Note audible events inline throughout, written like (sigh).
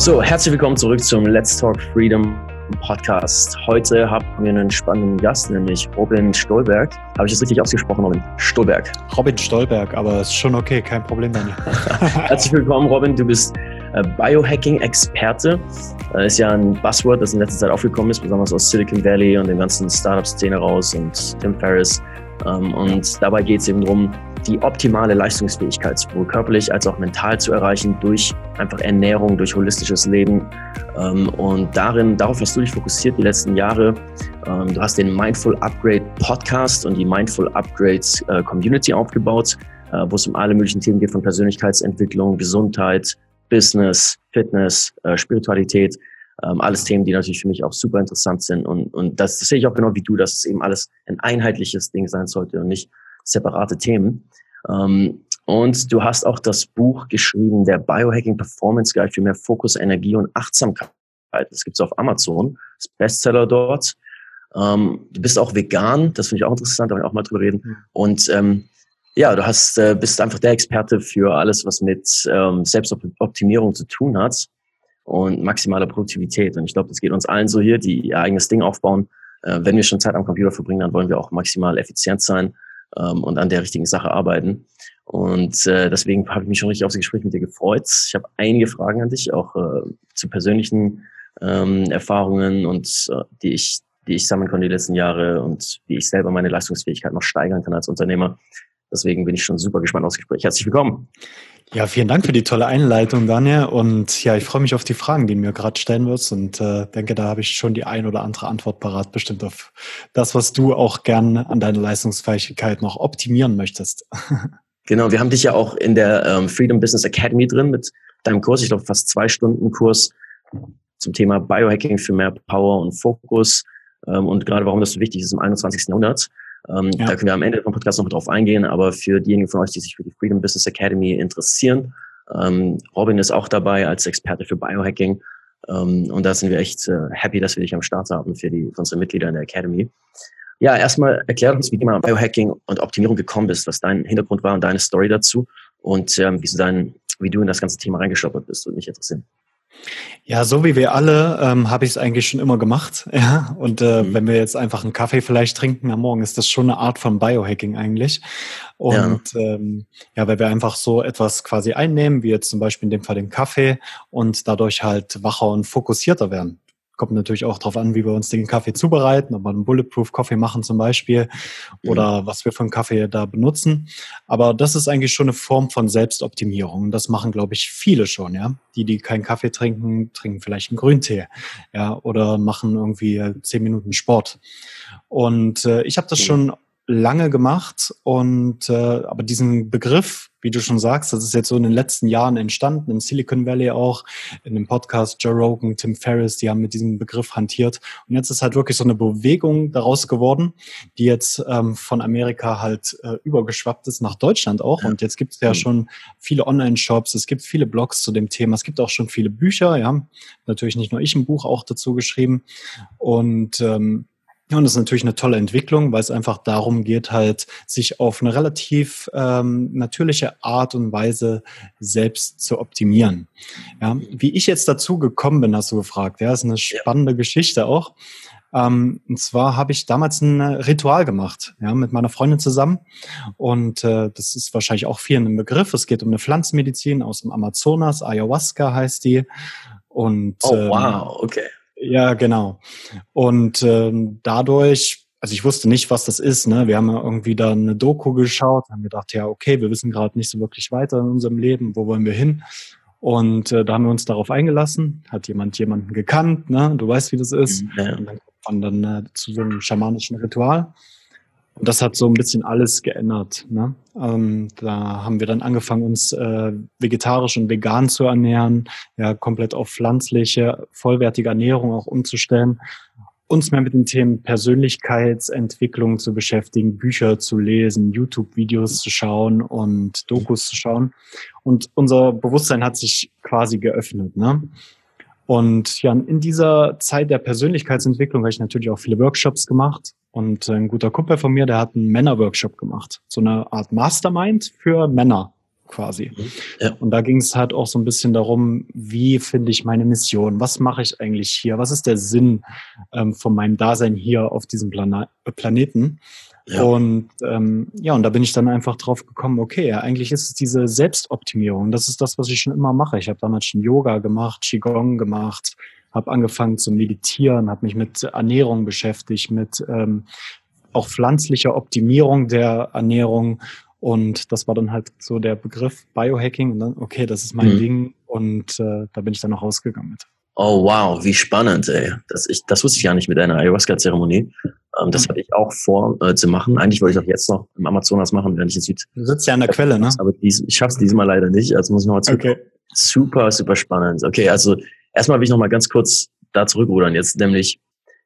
So, herzlich willkommen zurück zum Let's Talk Freedom Podcast. Heute haben wir einen spannenden Gast, nämlich Robin Stolberg. Habe ich das richtig ausgesprochen, Robin? Stolberg. Robin Stolberg, aber ist schon okay, kein Problem, Daniel. (laughs) herzlich willkommen, Robin. Du bist äh, Biohacking-Experte. Äh, ist ja ein Buzzword, das in letzter Zeit aufgekommen ist, besonders aus Silicon Valley und den ganzen Startup-Szene raus und Tim Ferriss. Ähm, und dabei geht es eben darum, die optimale Leistungsfähigkeit sowohl körperlich als auch mental zu erreichen durch einfach Ernährung, durch holistisches Leben. Ähm, und darin, darauf hast du dich fokussiert die letzten Jahre. Ähm, du hast den Mindful Upgrade Podcast und die Mindful Upgrades äh, Community aufgebaut, äh, wo es um alle möglichen Themen geht von Persönlichkeitsentwicklung, Gesundheit, Business, Fitness, äh, Spiritualität. Ähm, alles Themen, die natürlich für mich auch super interessant sind. Und, und das, das sehe ich auch genau wie du, dass es eben alles ein einheitliches Ding sein sollte und nicht separate Themen. Ähm, und du hast auch das Buch geschrieben, der Biohacking Performance Guide für mehr Fokus, Energie und Achtsamkeit. Das gibt's auf Amazon, das Bestseller dort. Ähm, du bist auch vegan, das finde ich auch interessant, da wollen wir auch mal drüber reden. Und ähm, ja, du hast, äh, bist einfach der Experte für alles, was mit ähm, Selbstoptimierung zu tun hat und maximaler Produktivität. Und ich glaube, das geht uns allen so hier, die ihr eigenes Ding aufbauen. Äh, wenn wir schon Zeit am Computer verbringen, dann wollen wir auch maximal effizient sein ähm, und an der richtigen Sache arbeiten. Und äh, deswegen habe ich mich schon richtig auf das Gespräch mit dir gefreut. Ich habe einige Fragen an dich, auch äh, zu persönlichen ähm, Erfahrungen und äh, die ich die ich sammeln konnte die letzten Jahre und wie ich selber meine Leistungsfähigkeit noch steigern kann als Unternehmer. Deswegen bin ich schon super gespannt aufs Gespräch. Herzlich willkommen. Ja, vielen Dank für die tolle Einleitung, Daniel. Und ja, ich freue mich auf die Fragen, die du mir gerade stellen wirst und äh, denke, da habe ich schon die ein oder andere Antwort parat, bestimmt auf das, was du auch gern an deiner Leistungsfähigkeit noch optimieren möchtest. (laughs) Genau, wir haben dich ja auch in der ähm, Freedom Business Academy drin mit deinem Kurs, ich glaube fast zwei Stunden Kurs zum Thema Biohacking für mehr Power und Fokus ähm, und gerade warum das so wichtig ist im 21. Jahrhundert. Ähm, ja. Da können wir am Ende vom Podcast noch drauf eingehen, aber für diejenigen von euch, die sich für die Freedom Business Academy interessieren, ähm, Robin ist auch dabei als Experte für Biohacking. Ähm, und da sind wir echt äh, happy, dass wir dich am Start haben für, die, für unsere Mitglieder in der Academy. Ja, erstmal erklär uns, wie du mal Biohacking und Optimierung gekommen bist, was dein Hintergrund war und deine Story dazu und ähm, wie, du dein, wie du in das ganze Thema reingestoppert bist, würde mich interessieren. Ja, so wie wir alle ähm, habe ich es eigentlich schon immer gemacht. (laughs) Ja, und äh, mhm. wenn wir jetzt einfach einen Kaffee vielleicht trinken am Morgen, ist das schon eine Art von Biohacking eigentlich. Und ja. Ähm, ja, weil wir einfach so etwas quasi einnehmen, wie jetzt zum Beispiel in dem Fall den Kaffee und dadurch halt wacher und fokussierter werden. Kommt natürlich auch darauf an, wie wir uns den Kaffee zubereiten, ob wir einen Bulletproof Coffee machen zum Beispiel oder mhm. was wir für einen Kaffee da benutzen. Aber das ist eigentlich schon eine Form von Selbstoptimierung. Das machen, glaube ich, viele schon, ja. Die, die keinen Kaffee trinken, trinken vielleicht einen Grüntee, ja, oder machen irgendwie zehn Minuten Sport. Und äh, ich habe das mhm. schon lange gemacht und äh, aber diesen Begriff, wie du schon sagst, das ist jetzt so in den letzten Jahren entstanden, im Silicon Valley auch, in dem Podcast Joe Rogan, Tim Ferriss, die haben mit diesem Begriff hantiert. Und jetzt ist halt wirklich so eine Bewegung daraus geworden, die jetzt ähm, von Amerika halt äh, übergeschwappt ist nach Deutschland auch. Und jetzt gibt es ja mhm. schon viele Online-Shops, es gibt viele Blogs zu dem Thema, es gibt auch schon viele Bücher, ja. Natürlich nicht nur ich ein Buch auch dazu geschrieben. Und ähm, ja, und das ist natürlich eine tolle Entwicklung, weil es einfach darum geht, halt sich auf eine relativ ähm, natürliche Art und Weise selbst zu optimieren. Ja, wie ich jetzt dazu gekommen bin, hast du gefragt. Ja, ist eine spannende ja. Geschichte auch. Ähm, und zwar habe ich damals ein Ritual gemacht, ja, mit meiner Freundin zusammen. Und äh, das ist wahrscheinlich auch vielen ein Begriff. Es geht um eine Pflanzenmedizin aus dem Amazonas, Ayahuasca heißt die. Und, oh, wow, okay. Ja, genau. Und ähm, dadurch, also ich wusste nicht, was das ist. Ne? Wir haben ja irgendwie da eine Doku geschaut, haben gedacht, ja, okay, wir wissen gerade nicht so wirklich weiter in unserem Leben, wo wollen wir hin? Und äh, da haben wir uns darauf eingelassen, hat jemand jemanden gekannt, ne? du weißt, wie das ist. Mhm, ja. Und dann kommt man dann äh, zu so einem schamanischen Ritual. Und das hat so ein bisschen alles geändert. Ne? Ähm, da haben wir dann angefangen, uns äh, vegetarisch und vegan zu ernähren, ja, komplett auf pflanzliche, vollwertige Ernährung auch umzustellen, uns mehr mit den Themen Persönlichkeitsentwicklung zu beschäftigen, Bücher zu lesen, YouTube-Videos zu schauen und Dokus zu schauen. Und unser Bewusstsein hat sich quasi geöffnet. Ne? Und ja, in dieser Zeit der Persönlichkeitsentwicklung habe ich natürlich auch viele Workshops gemacht. Und ein guter Kumpel von mir, der hat einen Männerworkshop gemacht. So eine Art Mastermind für Männer. quasi. Mhm. Ja. Und da ging es halt auch so ein bisschen darum, wie finde ich meine Mission? Was mache ich eigentlich hier? Was ist der Sinn ähm, von meinem Dasein hier auf diesem Plana Planeten? Ja. Und ähm, ja, und da bin ich dann einfach drauf gekommen, okay, ja, eigentlich ist es diese Selbstoptimierung. Das ist das, was ich schon immer mache. Ich habe damals schon Yoga gemacht, Qigong gemacht, habe angefangen zu meditieren, habe mich mit Ernährung beschäftigt, mit ähm, auch pflanzlicher Optimierung der Ernährung. Und das war dann halt so der Begriff Biohacking. Und dann, okay, das ist mein mhm. Ding. Und äh, da bin ich dann noch rausgegangen mit. Oh wow, wie spannend, ey. Das, ich, das wusste ich ja nicht mit einer Ayahuasca-Zeremonie. Ähm, das mhm. hatte ich auch vor äh, zu machen. Eigentlich wollte ich auch jetzt noch im Amazonas machen, wenn ich in Süd. Du sitzt ja an der Quelle, ne? Aber dies, ich schaff's diesmal leider nicht. Also muss ich nochmal zurück. Okay. Super, super spannend. Okay, also erstmal will ich nochmal ganz kurz da zurückrudern. Jetzt nämlich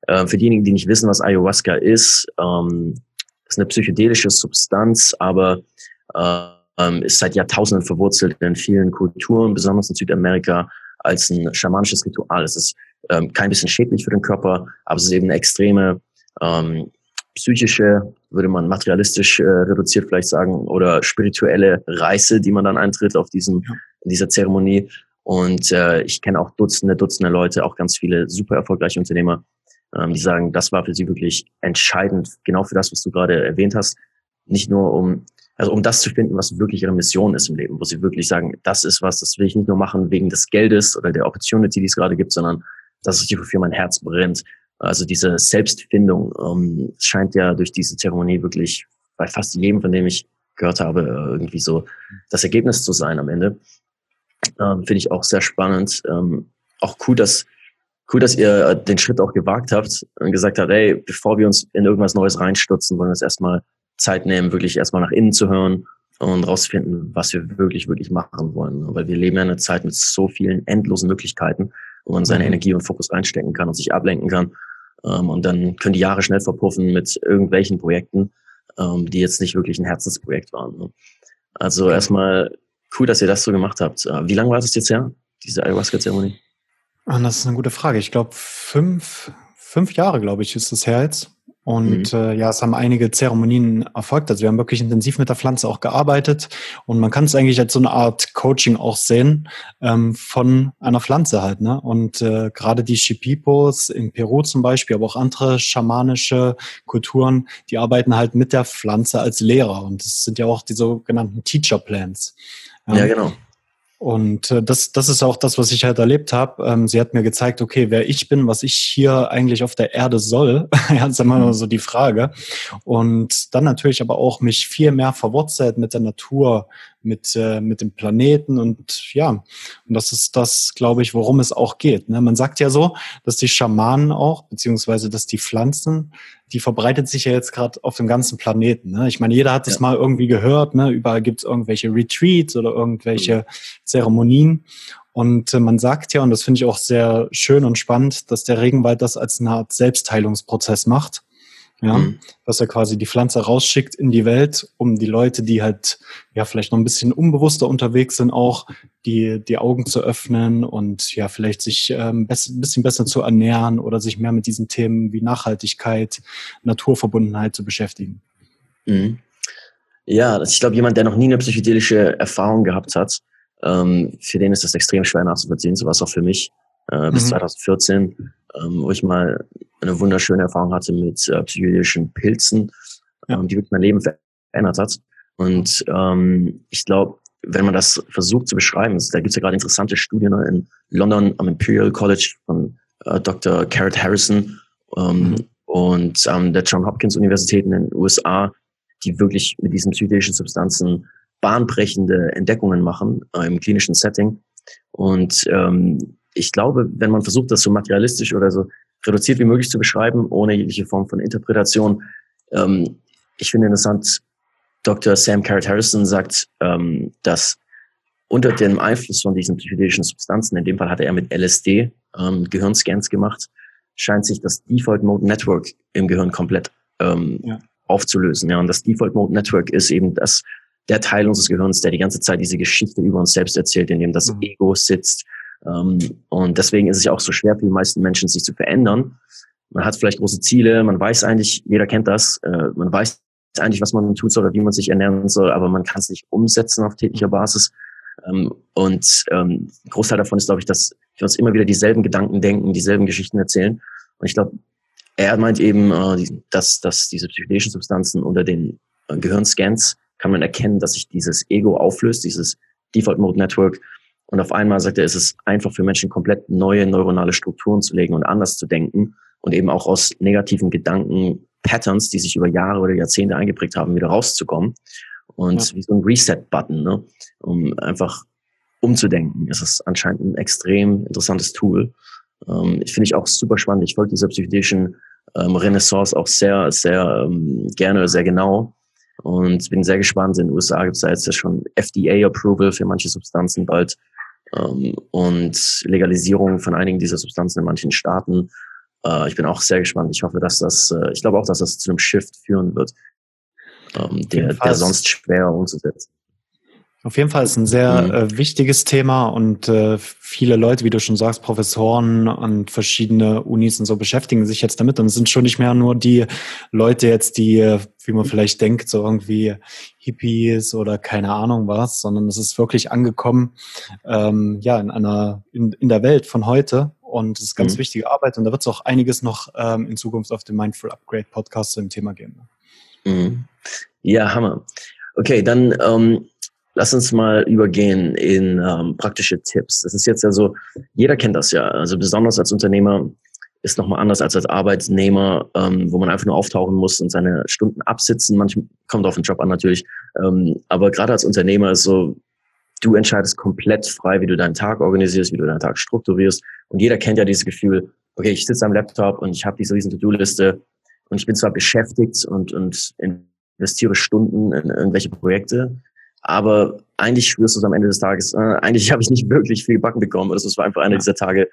äh, für diejenigen, die nicht wissen, was Ayahuasca ist, ähm, ist eine psychedelische Substanz, aber äh, ist seit Jahrtausenden verwurzelt in vielen Kulturen, besonders in Südamerika, als ein schamanisches Ritual. Es ist ähm, kein bisschen schädlich für den Körper, aber es ist eben eine extreme ähm, psychische, würde man materialistisch äh, reduziert vielleicht sagen, oder spirituelle Reise, die man dann eintritt auf diesem, in dieser Zeremonie. Und äh, ich kenne auch Dutzende, Dutzende Leute, auch ganz viele super erfolgreiche Unternehmer, ähm, die sagen, das war für sie wirklich entscheidend, genau für das, was du gerade erwähnt hast. Nicht nur um, also um das zu finden, was wirklich ihre Mission ist im Leben, wo sie wirklich sagen, das ist was, das will ich nicht nur machen wegen des Geldes oder der Opportunity, die es gerade gibt, sondern das ist wofür mein Herz brennt. Also diese Selbstfindung ähm, scheint ja durch diese Zeremonie wirklich bei fast jedem, von dem ich gehört habe, irgendwie so das Ergebnis zu sein am Ende. Ähm, Finde ich auch sehr spannend. Ähm, auch cool, dass cool, dass ihr den Schritt auch gewagt habt und gesagt habt, ey, bevor wir uns in irgendwas Neues reinstürzen, wollen wir uns erstmal Zeit nehmen, wirklich erstmal nach innen zu hören und rausfinden, was wir wirklich, wirklich machen wollen. Weil wir leben ja in einer Zeit mit so vielen endlosen Möglichkeiten, wo man seine mhm. Energie und Fokus reinstecken kann und sich ablenken kann. Ähm, und dann können die Jahre schnell verpuffen mit irgendwelchen Projekten, ähm, die jetzt nicht wirklich ein Herzensprojekt waren. Ne? Also okay. erstmal cool, dass ihr das so gemacht habt. Äh, wie lange war das jetzt her, diese Ayahuasca-Zeremonie? Ah, das ist eine gute Frage. Ich glaube, fünf, fünf Jahre, glaube ich, ist das her jetzt. Und mhm. äh, ja, es haben einige Zeremonien erfolgt. Also wir haben wirklich intensiv mit der Pflanze auch gearbeitet. Und man kann es eigentlich als so eine Art Coaching auch sehen ähm, von einer Pflanze halt. Ne? Und äh, gerade die Shipipos in Peru zum Beispiel, aber auch andere schamanische Kulturen, die arbeiten halt mit der Pflanze als Lehrer. Und das sind ja auch die sogenannten Teacher Plans. Ja, ja genau. Und äh, das, das ist auch das, was ich halt erlebt habe. Ähm, sie hat mir gezeigt, okay, wer ich bin, was ich hier eigentlich auf der Erde soll, (laughs) ja, ist immer mhm. so die Frage. Und dann natürlich aber auch mich viel mehr verwurzelt mit der Natur, mit, äh, mit dem Planeten und ja, und das ist das, glaube ich, worum es auch geht. Ne? Man sagt ja so, dass die Schamanen auch, beziehungsweise dass die Pflanzen, die verbreitet sich ja jetzt gerade auf dem ganzen Planeten. Ne? Ich meine, jeder hat das ja. mal irgendwie gehört, ne? überall gibt es irgendwelche Retreats oder irgendwelche mhm. Zeremonien. Und äh, man sagt ja, und das finde ich auch sehr schön und spannend, dass der Regenwald das als eine Art Selbstheilungsprozess macht ja, mhm. dass er quasi die Pflanze rausschickt in die Welt, um die Leute, die halt ja vielleicht noch ein bisschen unbewusster unterwegs sind, auch die die Augen zu öffnen und ja vielleicht sich ähm, ein bisschen besser zu ernähren oder sich mehr mit diesen Themen wie Nachhaltigkeit, Naturverbundenheit zu beschäftigen. Mhm. Ja, ich glaube, jemand, der noch nie eine psychedelische Erfahrung gehabt hat, ähm, für den ist das extrem schwer nachzuvollziehen. So war es auch für mich äh, bis mhm. 2014 ähm, wo ich mal eine wunderschöne Erfahrung hatte mit äh, psychedelischen Pilzen, ja. ähm, die wirklich mein Leben verändert hat. Und ähm, ich glaube, wenn man das versucht zu beschreiben, da gibt es ja gerade interessante Studien ne, in London am Imperial College von äh, Dr. Carrot Harrison ähm, mhm. und ähm, der John Hopkins Universität in den USA, die wirklich mit diesen psychedelischen Substanzen bahnbrechende Entdeckungen machen äh, im klinischen Setting. Und ähm, ich glaube, wenn man versucht, das so materialistisch oder so reduziert wie möglich zu beschreiben, ohne jegliche Form von Interpretation, ähm, ich finde interessant, Dr. Sam Carrot Harrison sagt, ähm, dass unter dem Einfluss von diesen psychedelischen Substanzen, in dem Fall hatte er mit LSD ähm, Gehirnscans gemacht, scheint sich das Default Mode Network im Gehirn komplett ähm, ja. aufzulösen. Ja, und das Default Mode Network ist eben das, der Teil unseres Gehirns, der die ganze Zeit diese Geschichte über uns selbst erzählt, in dem das mhm. Ego sitzt, und deswegen ist es ja auch so schwer für die meisten Menschen, sich zu verändern. Man hat vielleicht große Ziele, man weiß eigentlich, jeder kennt das, äh, man weiß, eigentlich, was man tut soll oder wie man sich ernähren soll, aber man kann es nicht umsetzen auf täglicher Basis. Ähm, und ähm, ein Großteil davon ist, glaube ich, dass wir uns immer wieder dieselben Gedanken denken, dieselben Geschichten erzählen. Und ich glaube, er meint eben, äh, dass, dass diese psychedelischen Substanzen unter den äh, Gehirnscans kann man erkennen, dass sich dieses Ego auflöst, dieses Default Mode Network. Und auf einmal sagt er, es ist einfach für Menschen komplett neue neuronale Strukturen zu legen und anders zu denken und eben auch aus negativen Gedanken, Patterns, die sich über Jahre oder Jahrzehnte eingeprägt haben, wieder rauszukommen. Und ja. wie so ein Reset-Button, ne? um einfach umzudenken. Es ist anscheinend ein extrem interessantes Tool. Ähm, ich finde ich auch super spannend. Ich folge dieser psychedelischen ähm, Renaissance auch sehr, sehr ähm, gerne, sehr genau. Und bin sehr gespannt. In den USA gibt es da jetzt ja schon FDA-Approval für manche Substanzen bald und Legalisierung von einigen dieser Substanzen in manchen Staaten. Äh, ich bin auch sehr gespannt. Ich hoffe, dass das, äh, ich glaube auch, dass das zu einem Shift führen wird, ähm, der, der sonst schwer umzusetzen. Auf jeden Fall ist ein sehr mhm. äh, wichtiges Thema und äh, viele Leute, wie du schon sagst, Professoren und verschiedene Unis und so beschäftigen sich jetzt damit und es sind schon nicht mehr nur die Leute jetzt, die, wie man vielleicht denkt, so irgendwie Hippies oder keine Ahnung was, sondern es ist wirklich angekommen, ähm, ja, in einer, in, in der Welt von heute und es ist ganz mhm. wichtige Arbeit und da wird es auch einiges noch ähm, in Zukunft auf dem Mindful Upgrade Podcast zu dem Thema geben. Mhm. Ja, Hammer. Okay, dann ähm, Lass uns mal übergehen in ähm, praktische Tipps. Das ist jetzt ja so, jeder kennt das ja. Also besonders als Unternehmer ist nochmal anders als als Arbeitnehmer, ähm, wo man einfach nur auftauchen muss und seine Stunden absitzen. Manchmal kommt auf den Job an natürlich. Ähm, aber gerade als Unternehmer ist so, du entscheidest komplett frei, wie du deinen Tag organisierst, wie du deinen Tag strukturierst. Und jeder kennt ja dieses Gefühl, okay, ich sitze am Laptop und ich habe diese riesen To-Do-Liste und ich bin zwar beschäftigt und, und investiere Stunden in irgendwelche Projekte, aber eigentlich spürst du es am Ende des Tages, äh, eigentlich (laughs) habe ich nicht wirklich viel gebacken bekommen. Das war einfach einer ja. dieser Tage,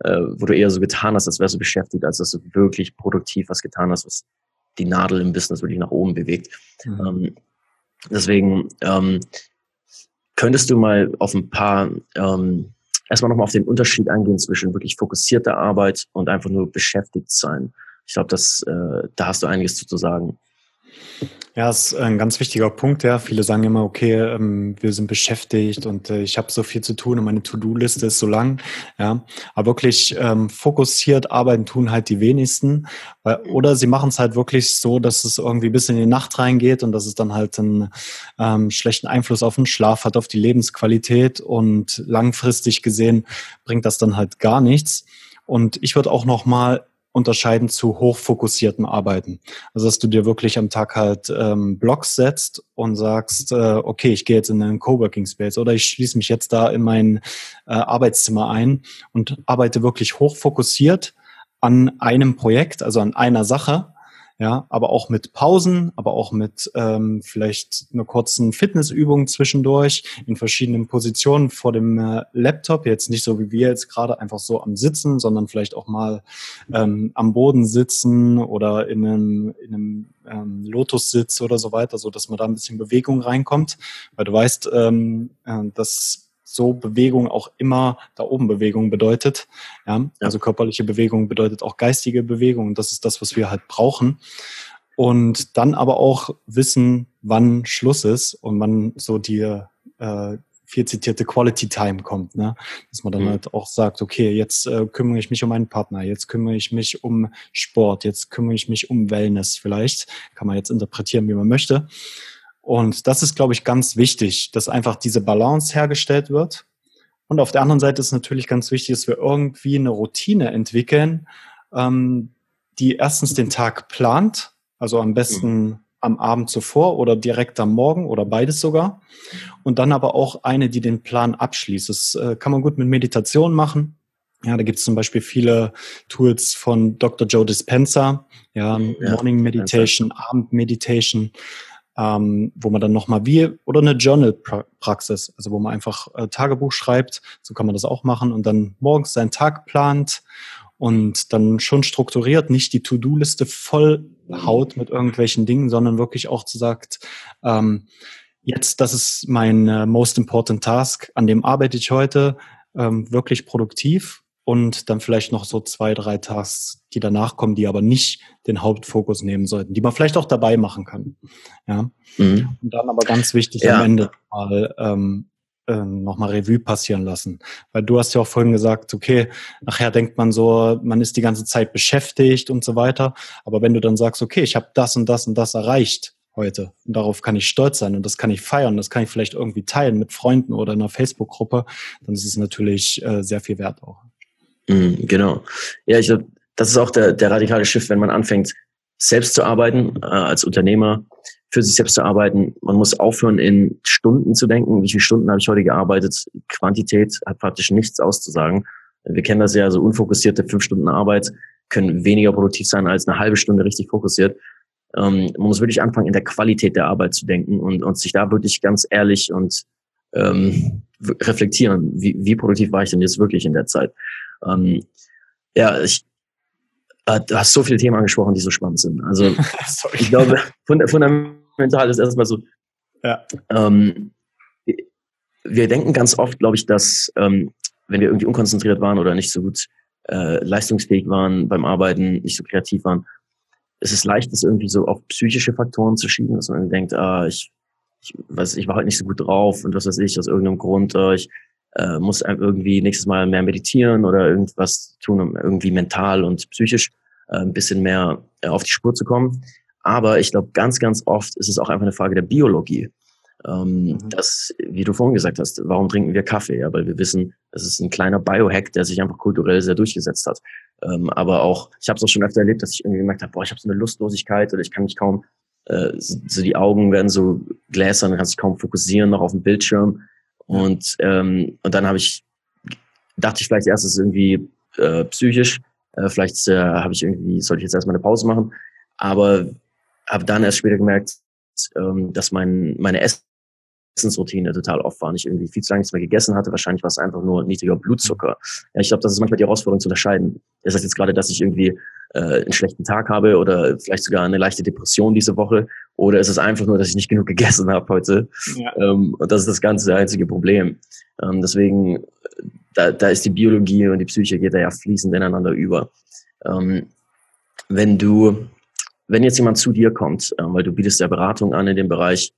äh, wo du eher so getan hast, als wärst du beschäftigt, als dass du wirklich produktiv was getan hast, was die Nadel im Business wirklich nach oben bewegt. Mhm. Ähm, deswegen ähm, könntest du mal auf ein paar, ähm, erstmal nochmal auf den Unterschied eingehen zwischen wirklich fokussierter Arbeit und einfach nur beschäftigt sein. Ich glaube, das, äh, da hast du einiges zu sagen. Ja, ist ein ganz wichtiger Punkt. Ja, viele sagen immer, okay, ähm, wir sind beschäftigt und äh, ich habe so viel zu tun und meine To-Do-Liste ist so lang. Ja, aber wirklich ähm, fokussiert arbeiten tun halt die wenigsten. Weil, oder sie machen es halt wirklich so, dass es irgendwie bis in die Nacht reingeht und dass es dann halt einen ähm, schlechten Einfluss auf den Schlaf hat, auf die Lebensqualität und langfristig gesehen bringt das dann halt gar nichts. Und ich würde auch noch mal unterscheiden zu hochfokussierten Arbeiten. Also dass du dir wirklich am Tag halt ähm, Blocks setzt und sagst, äh, okay, ich gehe jetzt in einen Coworking Space oder ich schließe mich jetzt da in mein äh, Arbeitszimmer ein und arbeite wirklich hochfokussiert an einem Projekt, also an einer Sache ja, aber auch mit Pausen, aber auch mit ähm, vielleicht einer kurzen Fitnessübung zwischendurch in verschiedenen Positionen vor dem äh, Laptop. Jetzt nicht so wie wir jetzt gerade einfach so am Sitzen, sondern vielleicht auch mal ähm, am Boden sitzen oder in einem, in einem ähm, Lotussitz oder so weiter, so dass man da ein bisschen Bewegung reinkommt, weil du weißt, ähm, äh, dass so Bewegung auch immer da oben Bewegung bedeutet. Ja? Also körperliche Bewegung bedeutet auch geistige Bewegung und das ist das, was wir halt brauchen. Und dann aber auch wissen, wann Schluss ist und wann so die äh, viel zitierte Quality Time kommt, ne? Dass man dann mhm. halt auch sagt, okay, jetzt äh, kümmere ich mich um meinen Partner, jetzt kümmere ich mich um Sport, jetzt kümmere ich mich um Wellness vielleicht. Kann man jetzt interpretieren, wie man möchte. Und das ist, glaube ich, ganz wichtig, dass einfach diese Balance hergestellt wird. Und auf der anderen Seite ist natürlich ganz wichtig, dass wir irgendwie eine Routine entwickeln, ähm, die erstens den Tag plant, also am besten am Abend zuvor oder direkt am Morgen oder beides sogar. Und dann aber auch eine, die den Plan abschließt. Das äh, kann man gut mit Meditation machen. Ja, da gibt es zum Beispiel viele Tools von Dr. Joe Dispenza, ja, ja Morning Meditation, Abend Meditation ähm, wo man dann nochmal wie, oder eine Journal-Praxis, also wo man einfach äh, Tagebuch schreibt, so kann man das auch machen und dann morgens seinen Tag plant und dann schon strukturiert, nicht die To-Do-Liste voll haut mit irgendwelchen Dingen, sondern wirklich auch zu sagt, ähm, jetzt, das ist mein äh, most important task, an dem arbeite ich heute, ähm, wirklich produktiv und dann vielleicht noch so zwei, drei Tasks, die danach kommen, die aber nicht den Hauptfokus nehmen sollten, die man vielleicht auch dabei machen kann. Ja. Mhm. Und dann aber ganz wichtig ja. am Ende mal ähm, äh, nochmal Revue passieren lassen. Weil du hast ja auch vorhin gesagt, okay, nachher denkt man so, man ist die ganze Zeit beschäftigt und so weiter. Aber wenn du dann sagst, okay, ich habe das und das und das erreicht heute und darauf kann ich stolz sein und das kann ich feiern, das kann ich vielleicht irgendwie teilen mit Freunden oder in einer Facebook-Gruppe, dann ist es natürlich äh, sehr viel wert auch. Mhm, genau. Ja, ich glaube, das ist auch der, der radikale Schiff, wenn man anfängt, selbst zu arbeiten, äh, als Unternehmer, für sich selbst zu arbeiten. Man muss aufhören, in Stunden zu denken. Wie viele Stunden habe ich heute gearbeitet? Quantität hat praktisch nichts auszusagen. Wir kennen das ja, so unfokussierte fünf Stunden Arbeit können weniger produktiv sein als eine halbe Stunde richtig fokussiert. Ähm, man muss wirklich anfangen, in der Qualität der Arbeit zu denken und, und sich da wirklich ganz ehrlich und ähm, reflektieren, wie, wie produktiv war ich denn jetzt wirklich in der Zeit. Ähm, ja, ich, äh, du hast so viele Themen angesprochen, die so spannend sind. Also (laughs) ich glaube, fundamental ist erstmal so, ja. ähm, wir denken ganz oft, glaube ich, dass ähm, wenn wir irgendwie unkonzentriert waren oder nicht so gut äh, leistungsfähig waren beim Arbeiten, nicht so kreativ waren, ist es leicht, das irgendwie so auf psychische Faktoren zu schieben, dass man irgendwie denkt, ah, ich, ich, weiß, ich war heute nicht so gut drauf und was weiß ich, aus irgendeinem Grund, äh, ich äh, muss irgendwie nächstes Mal mehr meditieren oder irgendwas tun, um irgendwie mental und psychisch äh, ein bisschen mehr äh, auf die Spur zu kommen. Aber ich glaube, ganz, ganz oft ist es auch einfach eine Frage der Biologie. Ähm, mhm. Das, wie du vorhin gesagt hast, warum trinken wir Kaffee? Ja, weil wir wissen, das ist ein kleiner Biohack, der sich einfach kulturell sehr durchgesetzt hat. Ähm, aber auch, ich habe es auch schon öfter erlebt, dass ich irgendwie gemerkt habe, boah, ich habe so eine Lustlosigkeit oder ich kann mich kaum, äh, so die Augen werden so gläsern, kannst dich kaum fokussieren noch auf dem Bildschirm. Und, ähm, und dann habe ich, dachte ich vielleicht erst, es ist irgendwie äh, psychisch, äh, vielleicht äh, habe ich irgendwie, sollte ich jetzt erstmal eine Pause machen. Aber habe dann erst später gemerkt, ähm, dass mein, meine Essensroutine total oft war. Ich irgendwie viel zu lange nichts mehr gegessen hatte. Wahrscheinlich war es einfach nur niedriger Blutzucker. Ja, ich glaube, das ist manchmal die Herausforderung zu unterscheiden. Das heißt jetzt gerade, dass ich irgendwie äh, einen schlechten Tag habe oder vielleicht sogar eine leichte Depression diese Woche. Oder ist es einfach nur, dass ich nicht genug gegessen habe heute? Ja. Ähm, und das ist das ganze einzige Problem. Ähm, deswegen, da, da ist die Biologie und die Psyche geht da ja fließend ineinander über. Ähm, wenn du wenn jetzt jemand zu dir kommt, äh, weil du bietest ja Beratung an in dem Bereich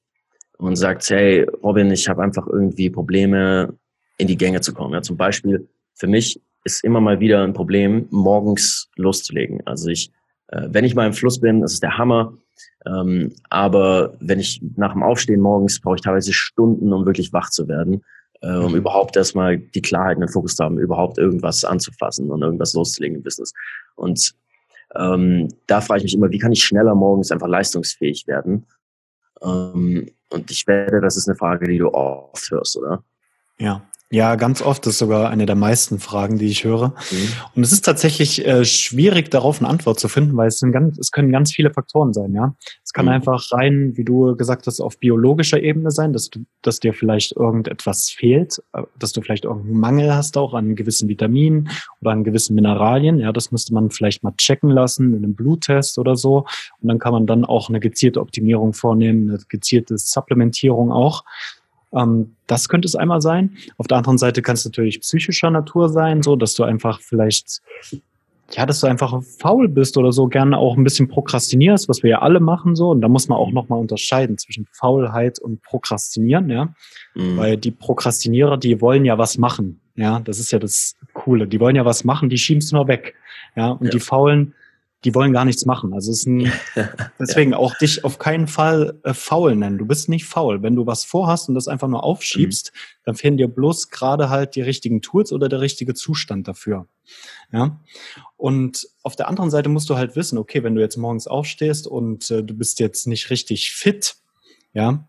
und sagt, hey, Robin, ich habe einfach irgendwie Probleme, in die Gänge zu kommen. Ja, zum Beispiel für mich ist immer mal wieder ein Problem, morgens loszulegen. Also ich, äh, wenn ich mal im Fluss bin, das ist der Hammer. Ähm, aber wenn ich nach dem Aufstehen morgens brauche ich teilweise Stunden, um wirklich wach zu werden, äh, um mhm. überhaupt erstmal die Klarheit und den Fokus zu haben, überhaupt irgendwas anzufassen und irgendwas loszulegen im Business. Und ähm, da frage ich mich immer, wie kann ich schneller morgens einfach leistungsfähig werden? Ähm, und ich werde, das ist eine Frage, die du oft hörst, oder? Ja, ja, ganz oft ist sogar eine der meisten Fragen, die ich höre. Mhm. Und es ist tatsächlich äh, schwierig, darauf eine Antwort zu finden, weil es, sind ganz, es können ganz viele Faktoren sein, ja. Es kann mhm. einfach rein, wie du gesagt hast, auf biologischer Ebene sein, dass du, dass dir vielleicht irgendetwas fehlt, äh, dass du vielleicht irgendeinen Mangel hast auch an gewissen Vitaminen oder an gewissen Mineralien. Ja, das müsste man vielleicht mal checken lassen in einem Bluttest oder so. Und dann kann man dann auch eine gezielte Optimierung vornehmen, eine gezielte Supplementierung auch. Ähm, das könnte es einmal sein. Auf der anderen Seite kann es natürlich psychischer Natur sein, so dass du einfach vielleicht, ja, dass du einfach faul bist oder so, gerne auch ein bisschen prokrastinierst, was wir ja alle machen so. Und da muss man auch nochmal unterscheiden zwischen Faulheit und Prokrastinieren, ja. Mhm. Weil die Prokrastinierer, die wollen ja was machen. Ja, das ist ja das Coole. Die wollen ja was machen, die schieben es nur weg. Ja, und ja. die Faulen, die wollen gar nichts machen. Also es ist ein, (laughs) deswegen auch dich auf keinen Fall äh, faul nennen. Du bist nicht faul. Wenn du was vorhast und das einfach nur aufschiebst, mhm. dann fehlen dir bloß gerade halt die richtigen Tools oder der richtige Zustand dafür. Ja. Und auf der anderen Seite musst du halt wissen, okay, wenn du jetzt morgens aufstehst und äh, du bist jetzt nicht richtig fit, ja,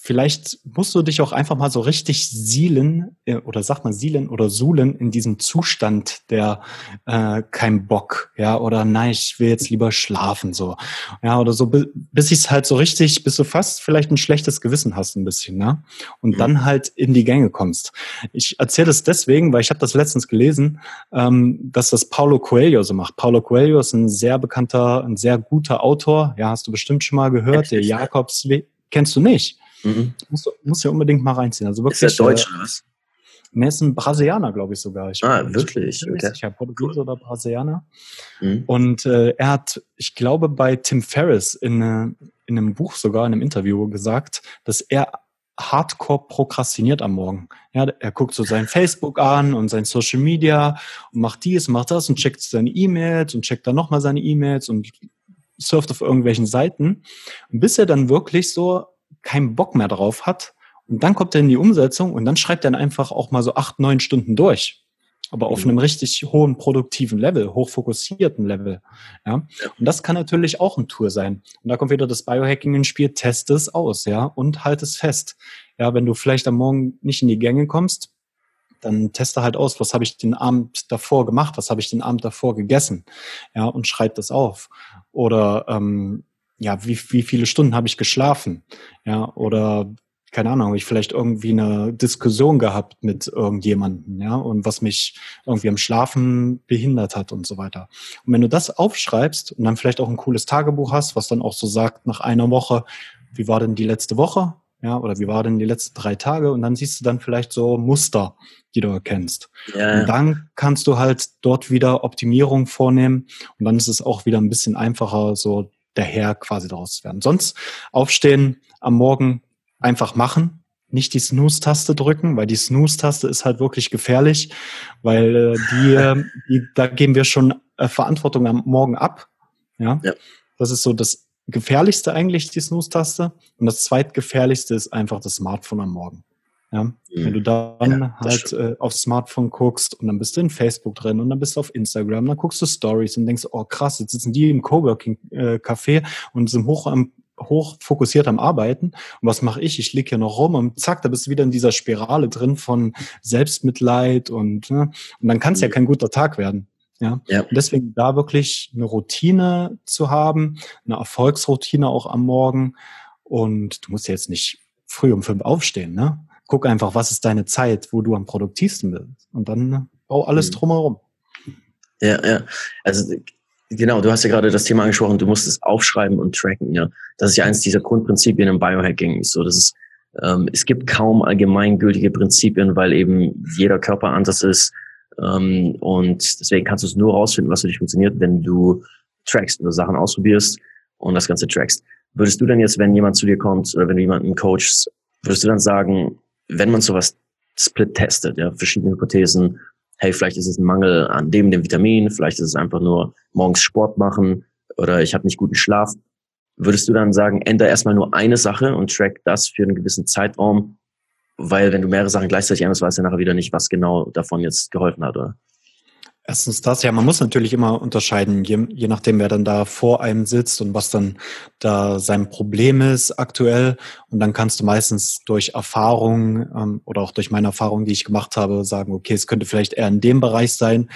vielleicht musst du dich auch einfach mal so richtig sielen äh, oder sagt man sielen oder suhlen in diesem Zustand der äh, kein Bock, ja, oder nein, ich will jetzt lieber schlafen so. Ja, oder so bis ich es halt so richtig, bis du fast vielleicht ein schlechtes Gewissen hast ein bisschen, ne? Und mhm. dann halt in die Gänge kommst. Ich erzähle das deswegen, weil ich habe das letztens gelesen, ähm, dass das Paulo Coelho so macht. Paulo Coelho ist ein sehr bekannter, ein sehr guter Autor, ja, hast du bestimmt schon mal gehört, der Jakobsweg. Kennst du nicht? Mhm. Muss, muss ja unbedingt mal reinziehen. Also wirklich, ist der Deutsch äh, oder was? Er ist ein Brasilianer, glaube ich sogar. Ich ah, wirklich? Ich okay. sicher, Portugiese oder Brasilianer. Mhm. Und äh, er hat, ich glaube, bei Tim Ferriss in, äh, in einem Buch sogar, in einem Interview gesagt, dass er hardcore prokrastiniert am Morgen. Ja, er guckt so sein Facebook an und sein Social Media und macht dies, macht das und checkt seine E-Mails und checkt dann nochmal seine E-Mails und surft auf irgendwelchen Seiten, bis er dann wirklich so keinen Bock mehr drauf hat. Und dann kommt er in die Umsetzung und dann schreibt er dann einfach auch mal so acht, neun Stunden durch. Aber auf mhm. einem richtig hohen produktiven Level, hochfokussierten Level. Ja. Und das kann natürlich auch ein Tour sein. Und da kommt wieder das Biohacking ins Spiel. Teste es aus, ja, und halt es fest. Ja, wenn du vielleicht am Morgen nicht in die Gänge kommst, dann teste halt aus, was habe ich den Abend davor gemacht, was habe ich den Abend davor gegessen, ja, und schreib das auf. Oder ähm, ja, wie, wie viele Stunden habe ich geschlafen, ja, oder keine Ahnung, habe ich vielleicht irgendwie eine Diskussion gehabt mit irgendjemanden, ja, und was mich irgendwie am Schlafen behindert hat und so weiter. Und wenn du das aufschreibst und dann vielleicht auch ein cooles Tagebuch hast, was dann auch so sagt, nach einer Woche, wie war denn die letzte Woche? Ja, oder wie war denn die letzten drei Tage? Und dann siehst du dann vielleicht so Muster, die du erkennst. Ja. Und dann kannst du halt dort wieder Optimierung vornehmen und dann ist es auch wieder ein bisschen einfacher, so der Herr quasi daraus zu werden. Sonst aufstehen am Morgen einfach machen, nicht die Snooze-Taste drücken, weil die Snooze-Taste ist halt wirklich gefährlich, weil äh, die, (laughs) äh, die, da geben wir schon äh, Verantwortung am Morgen ab. Ja? ja. Das ist so das gefährlichste eigentlich, die Snooze-Taste. Und das zweitgefährlichste ist einfach das Smartphone am Morgen. Ja, mhm. wenn du dann ja, halt äh, aufs Smartphone guckst und dann bist du in Facebook drin und dann bist du auf Instagram, dann guckst du Stories und denkst, oh krass, jetzt sitzen die im Coworking-Café äh, und sind hoch am hoch fokussiert am Arbeiten. Und was mache ich? Ich lieg hier noch rum und zack, da bist du wieder in dieser Spirale drin von Selbstmitleid und, ne? und dann kann es mhm. ja kein guter Tag werden. Ja? ja. Und deswegen da wirklich eine Routine zu haben, eine Erfolgsroutine auch am Morgen. Und du musst jetzt nicht früh um fünf aufstehen, ne? Guck einfach, was ist deine Zeit, wo du am produktivsten bist. Und dann bau alles mhm. drumherum. Ja, ja. Also genau, du hast ja gerade das Thema angesprochen, du musst es aufschreiben und tracken, ja. Das ist ja eines dieser Grundprinzipien im Biohacking. So, das ist, ähm, es gibt kaum allgemeingültige Prinzipien, weil eben jeder Körper anders ist ähm, und deswegen kannst du es nur rausfinden, was für dich funktioniert, wenn du trackst oder Sachen ausprobierst und das Ganze trackst. Würdest du denn jetzt, wenn jemand zu dir kommt oder wenn du jemanden coachst, würdest du dann sagen, wenn man sowas split testet, ja, verschiedene Hypothesen, hey, vielleicht ist es ein Mangel an dem, dem Vitamin, vielleicht ist es einfach nur morgens Sport machen oder ich habe nicht guten Schlaf, würdest du dann sagen, ändere erstmal nur eine Sache und track das für einen gewissen Zeitraum weil wenn du mehrere Sachen gleichzeitig änderst, weißt du nachher wieder nicht, was genau davon jetzt geholfen hat, oder? Erstens das, ja, man muss natürlich immer unterscheiden, je, je nachdem, wer dann da vor einem sitzt und was dann da sein Problem ist aktuell. Und dann kannst du meistens durch Erfahrung ähm, oder auch durch meine Erfahrung, die ich gemacht habe, sagen, okay, es könnte vielleicht eher in dem Bereich sein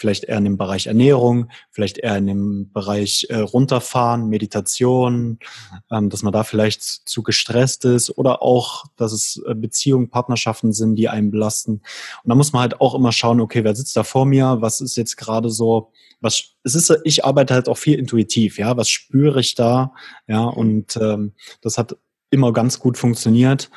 vielleicht eher in dem Bereich Ernährung, vielleicht eher in dem Bereich äh, runterfahren, Meditation, ähm, dass man da vielleicht zu gestresst ist oder auch, dass es äh, Beziehungen, Partnerschaften sind, die einen belasten. Und da muss man halt auch immer schauen, okay, wer sitzt da vor mir? Was ist jetzt gerade so? Was es ist? Ich arbeite halt auch viel intuitiv, ja. Was spüre ich da? Ja, und ähm, das hat immer ganz gut funktioniert.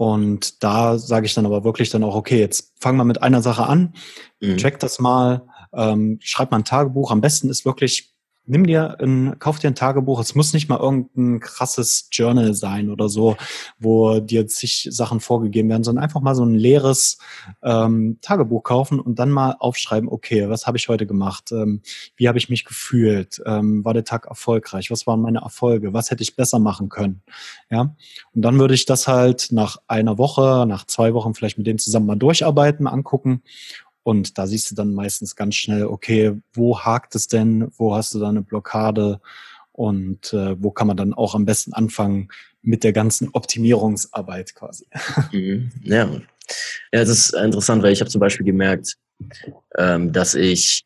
Und da sage ich dann aber wirklich dann auch, okay, jetzt fangen wir mit einer Sache an, mhm. check das mal, ähm, schreib mal ein Tagebuch. Am besten ist wirklich, nimm dir ein, kauf dir ein Tagebuch. Es muss nicht mal irgendein krasses Journal sein oder so, wo dir zig Sachen vorgegeben werden, sondern einfach mal so ein leeres ähm, Tagebuch kaufen und dann mal aufschreiben, okay, was habe ich heute gemacht? Ähm, wie habe ich mich gefühlt? Ähm, war der Tag erfolgreich? Was waren meine Erfolge? Was hätte ich besser machen können? Ja. Und dann würde ich das halt nach einer Woche, nach zwei Wochen vielleicht mit denen zusammen mal durcharbeiten, angucken und da siehst du dann meistens ganz schnell, okay, wo hakt es denn? Wo hast du da eine Blockade? Und äh, wo kann man dann auch am besten anfangen mit der ganzen Optimierungsarbeit quasi? (laughs) Mhm. Ja. ja, das ist interessant, weil ich habe zum Beispiel gemerkt, ähm, dass ich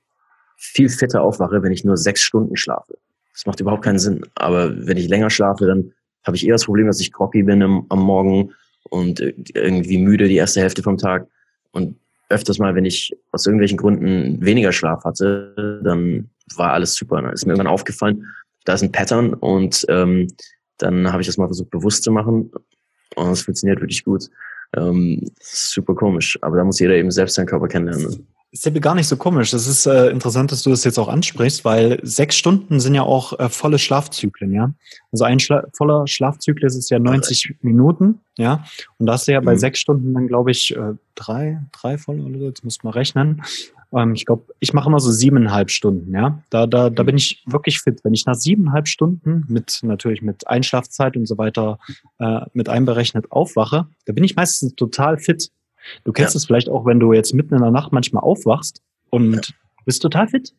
viel fitter aufwache, wenn ich nur sechs Stunden schlafe. Das macht überhaupt keinen Sinn. Aber wenn ich länger schlafe, dann habe ich eher das Problem, dass ich groggy bin am, am Morgen und äh, irgendwie müde die erste Hälfte vom Tag. Und öfters mal, wenn ich aus irgendwelchen Gründen weniger Schlaf hatte, dann war alles super. Dann ist mir irgendwann aufgefallen, da ist ein Pattern und ähm, dann habe ich das mal versucht bewusst zu machen und es funktioniert wirklich gut. Ähm, super komisch, aber da muss jeder eben selbst seinen Körper kennenlernen. Ist ja gar nicht so komisch. Das ist äh, interessant, dass du das jetzt auch ansprichst, weil sechs Stunden sind ja auch äh, volle Schlafzyklen, ja. Also ein Schla voller Schlafzyklus ist ja 90 Minuten, ja. Und da hast du ja mhm. bei sechs Stunden dann, glaube ich, äh, drei, drei volle oder so, jetzt muss man rechnen. Ähm, ich glaube, ich mache immer so siebeneinhalb Stunden, ja. Da, da, da mhm. bin ich wirklich fit. Wenn ich nach siebeneinhalb Stunden mit natürlich mit Einschlafzeit und so weiter äh, mit einberechnet aufwache, da bin ich meistens total fit. Du kennst es vielleicht auch, wenn du jetzt mitten in der Nacht manchmal aufwachst und ja. bist total fit.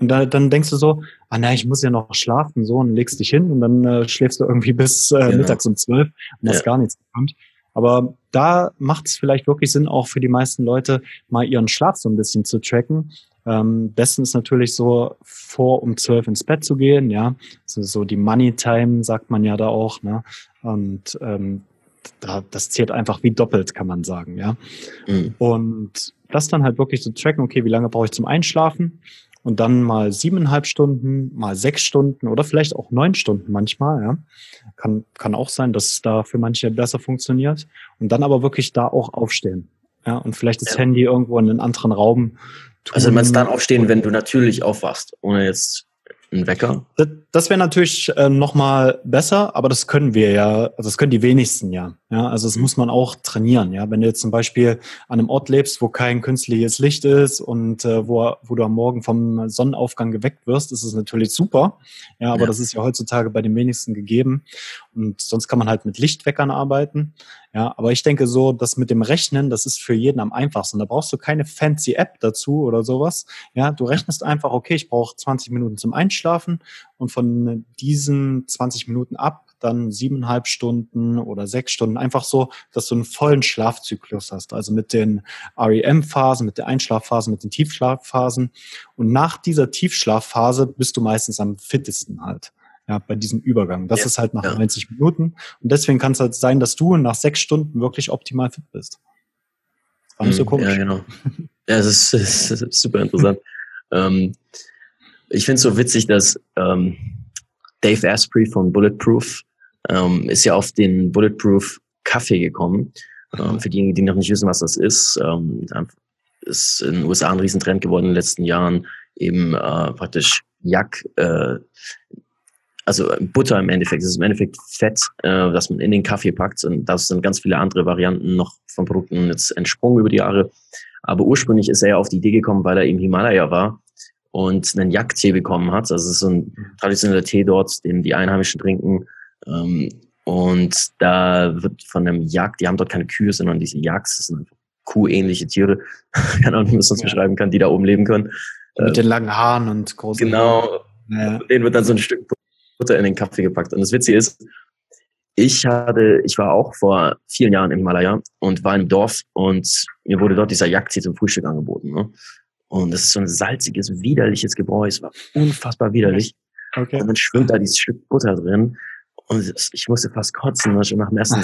Und da, dann denkst du so, ah na, ich muss ja noch schlafen, so, und legst dich hin und dann äh, schläfst du irgendwie bis äh, genau. mittags um zwölf und hast gar nichts bekommt. Aber da macht es vielleicht wirklich Sinn, auch für die meisten Leute mal ihren Schlaf so ein bisschen zu tracken. Ähm, besten ist natürlich so, vor um zwölf ins Bett zu gehen, ja. Also so die Money Time sagt man ja da auch, ne? Und ähm, da, das zählt einfach wie doppelt, kann man sagen, ja. Mhm. Und das dann halt wirklich zu so tracken, okay, wie lange brauche ich zum Einschlafen? Und dann mal siebeneinhalb Stunden, mal sechs Stunden oder vielleicht auch neun Stunden manchmal, ja. Kann, kann auch sein, dass es da für manche besser funktioniert. Und dann aber wirklich da auch aufstehen. Ja, und vielleicht das ja. Handy irgendwo in einen anderen Raum. Tun. Also du meinst dann aufstehen, wenn du natürlich aufwachst, ohne jetzt einen Wecker? Das, das wäre natürlich äh, nochmal besser, aber das können wir ja, also das können die wenigsten ja. Ja, also das muss man auch trainieren. Ja, wenn du jetzt zum Beispiel an einem Ort lebst, wo kein künstliches Licht ist und äh, wo, wo du am Morgen vom Sonnenaufgang geweckt wirst, ist es natürlich super. Ja, aber ja. das ist ja heutzutage bei den wenigsten gegeben. Und sonst kann man halt mit Lichtweckern arbeiten. Ja, aber ich denke so, das mit dem Rechnen, das ist für jeden am einfachsten. Da brauchst du keine fancy App dazu oder sowas. Ja, du rechnest einfach, okay, ich brauche 20 Minuten zum Einschlafen und von diesen 20 Minuten ab dann siebeneinhalb Stunden oder sechs Stunden. Einfach so, dass du einen vollen Schlafzyklus hast. Also mit den REM-Phasen, mit der Einschlafphase, mit den Tiefschlafphasen. Und nach dieser Tiefschlafphase bist du meistens am fittesten halt ja, bei diesem Übergang. Das ja, ist halt nach ja. 90 Minuten. Und deswegen kann es halt sein, dass du nach sechs Stunden wirklich optimal fit bist. War nicht so hm, komisch. Ja, genau. Ja, es ist, (laughs) es ist super interessant. (laughs) ähm, ich finde es so witzig, dass ähm, Dave Asprey von Bulletproof ähm, ist ja auf den Bulletproof Kaffee gekommen. Ähm, für diejenigen, die noch nicht wissen, was das ist, ähm, ist in den USA ein Riesentrend geworden in den letzten Jahren, eben äh, praktisch Jack, äh, also Butter im Endeffekt, das ist im Endeffekt Fett, äh, das man in den Kaffee packt. Und das sind ganz viele andere Varianten noch von Produkten jetzt entsprungen über die Jahre. Aber ursprünglich ist er ja auf die Idee gekommen, weil er im Himalaya war und einen Yak-Tee bekommen hat. Also es ist so ein traditioneller Tee dort, den die Einheimischen trinken. Ähm, und da wird von einem Yak, die haben dort keine Kühe, sondern diese Yaks, das sind kuhähnliche Tiere, (laughs) keine Ahnung, wie man es sonst ja. beschreiben kann, die da oben leben können. Mit den langen Haaren und großen Genau. Ja. Denen wird dann so ein Stück Butter in den Kaffee gepackt. Und das Witzige ist, ich hatte, ich war auch vor vielen Jahren im Himalaya und war im Dorf und mir wurde dort dieser Jagdtee zum Frühstück angeboten. Ne? Und das ist so ein salziges, widerliches Gebräu. Es war unfassbar widerlich. Okay. Und dann schwimmt da dieses Stück Butter drin. Und ich musste fast kotzen, ne, schon nach dem ersten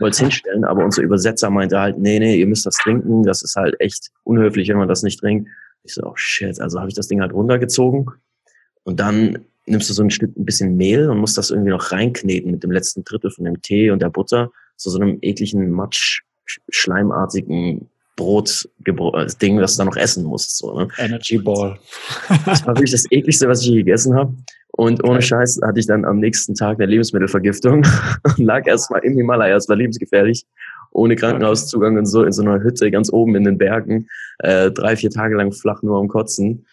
wollte es hinstellen, aber unser Übersetzer meinte halt, nee, nee, ihr müsst das trinken. Das ist halt echt unhöflich, wenn man das nicht trinkt. Ich so, oh shit. Also habe ich das Ding halt runtergezogen. Und dann nimmst du so ein Stück, ein bisschen Mehl und musst das irgendwie noch reinkneten mit dem letzten Drittel von dem Tee und der Butter, zu so einem ekligen Matsch, schleimartigen Brot, das Ding, das du dann noch essen musst. So, ne? Energy Ball. das war wirklich das ekligste, was ich je gegessen habe. Und ohne Scheiß hatte ich dann am nächsten Tag eine Lebensmittelvergiftung und lag erstmal im Himalaya. Es war lebensgefährlich. Ohne Krankenhauszugang und so in so einer Hütte ganz oben in den Bergen. Äh, drei, vier Tage lang flach nur am Kotzen.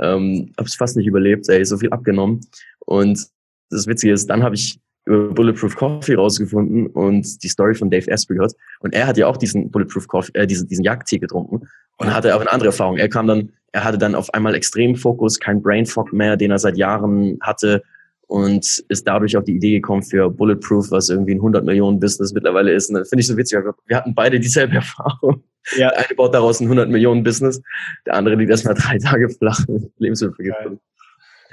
Ähm, habe es fast nicht überlebt, ey, so viel abgenommen. Und das Witzige ist, dann habe ich über Bulletproof Coffee rausgefunden und die Story von Dave Asprey gehört. Und er hat ja auch diesen Bulletproof Coffee, äh, diesen, diesen Jagdtee getrunken und hatte auch eine andere Erfahrung. Er kam dann, er hatte dann auf einmal extrem Fokus, kein Brain Fog mehr, den er seit Jahren hatte und ist dadurch auf die Idee gekommen für Bulletproof, was irgendwie ein 100 Millionen Business mittlerweile ist. Und das finde ich so witzig. Wir hatten beide dieselbe (laughs) Erfahrung. Ja. Der eine baut daraus ein 100 Millionen Business, der andere liegt erstmal drei Tage flach mit (laughs) Lebensmittelvergiftung.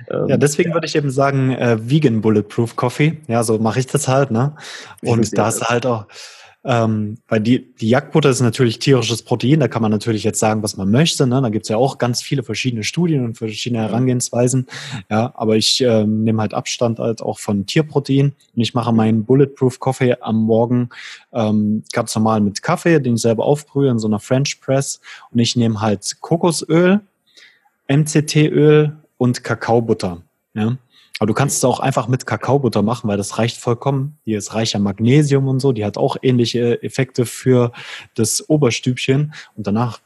Ähm, ja, deswegen ja. würde ich eben sagen, äh, Vegan Bulletproof Coffee. Ja, so mache ich das halt, ne? Und da ist halt auch, Ähm, weil die, die Jagdbutter ist natürlich tierisches Protein, da kann man natürlich jetzt sagen, was man möchte. Ne? Da gibt's ja auch ganz viele verschiedene Studien und verschiedene Herangehensweisen. Ja, aber ich ähm, nehme halt Abstand halt auch von Tierprotein und ich mache meinen Bulletproof Coffee am Morgen ähm, ganz normal mit Kaffee, den ich selber aufbrühe in so einer French Press und ich nehme halt Kokosöl, MCT-Öl und Kakaobutter. Ja? Aber du kannst es auch einfach mit Kakaobutter machen, weil das reicht vollkommen. Die ist reich an Magnesium und so. Die hat auch ähnliche Effekte für das Oberstübchen. Und danach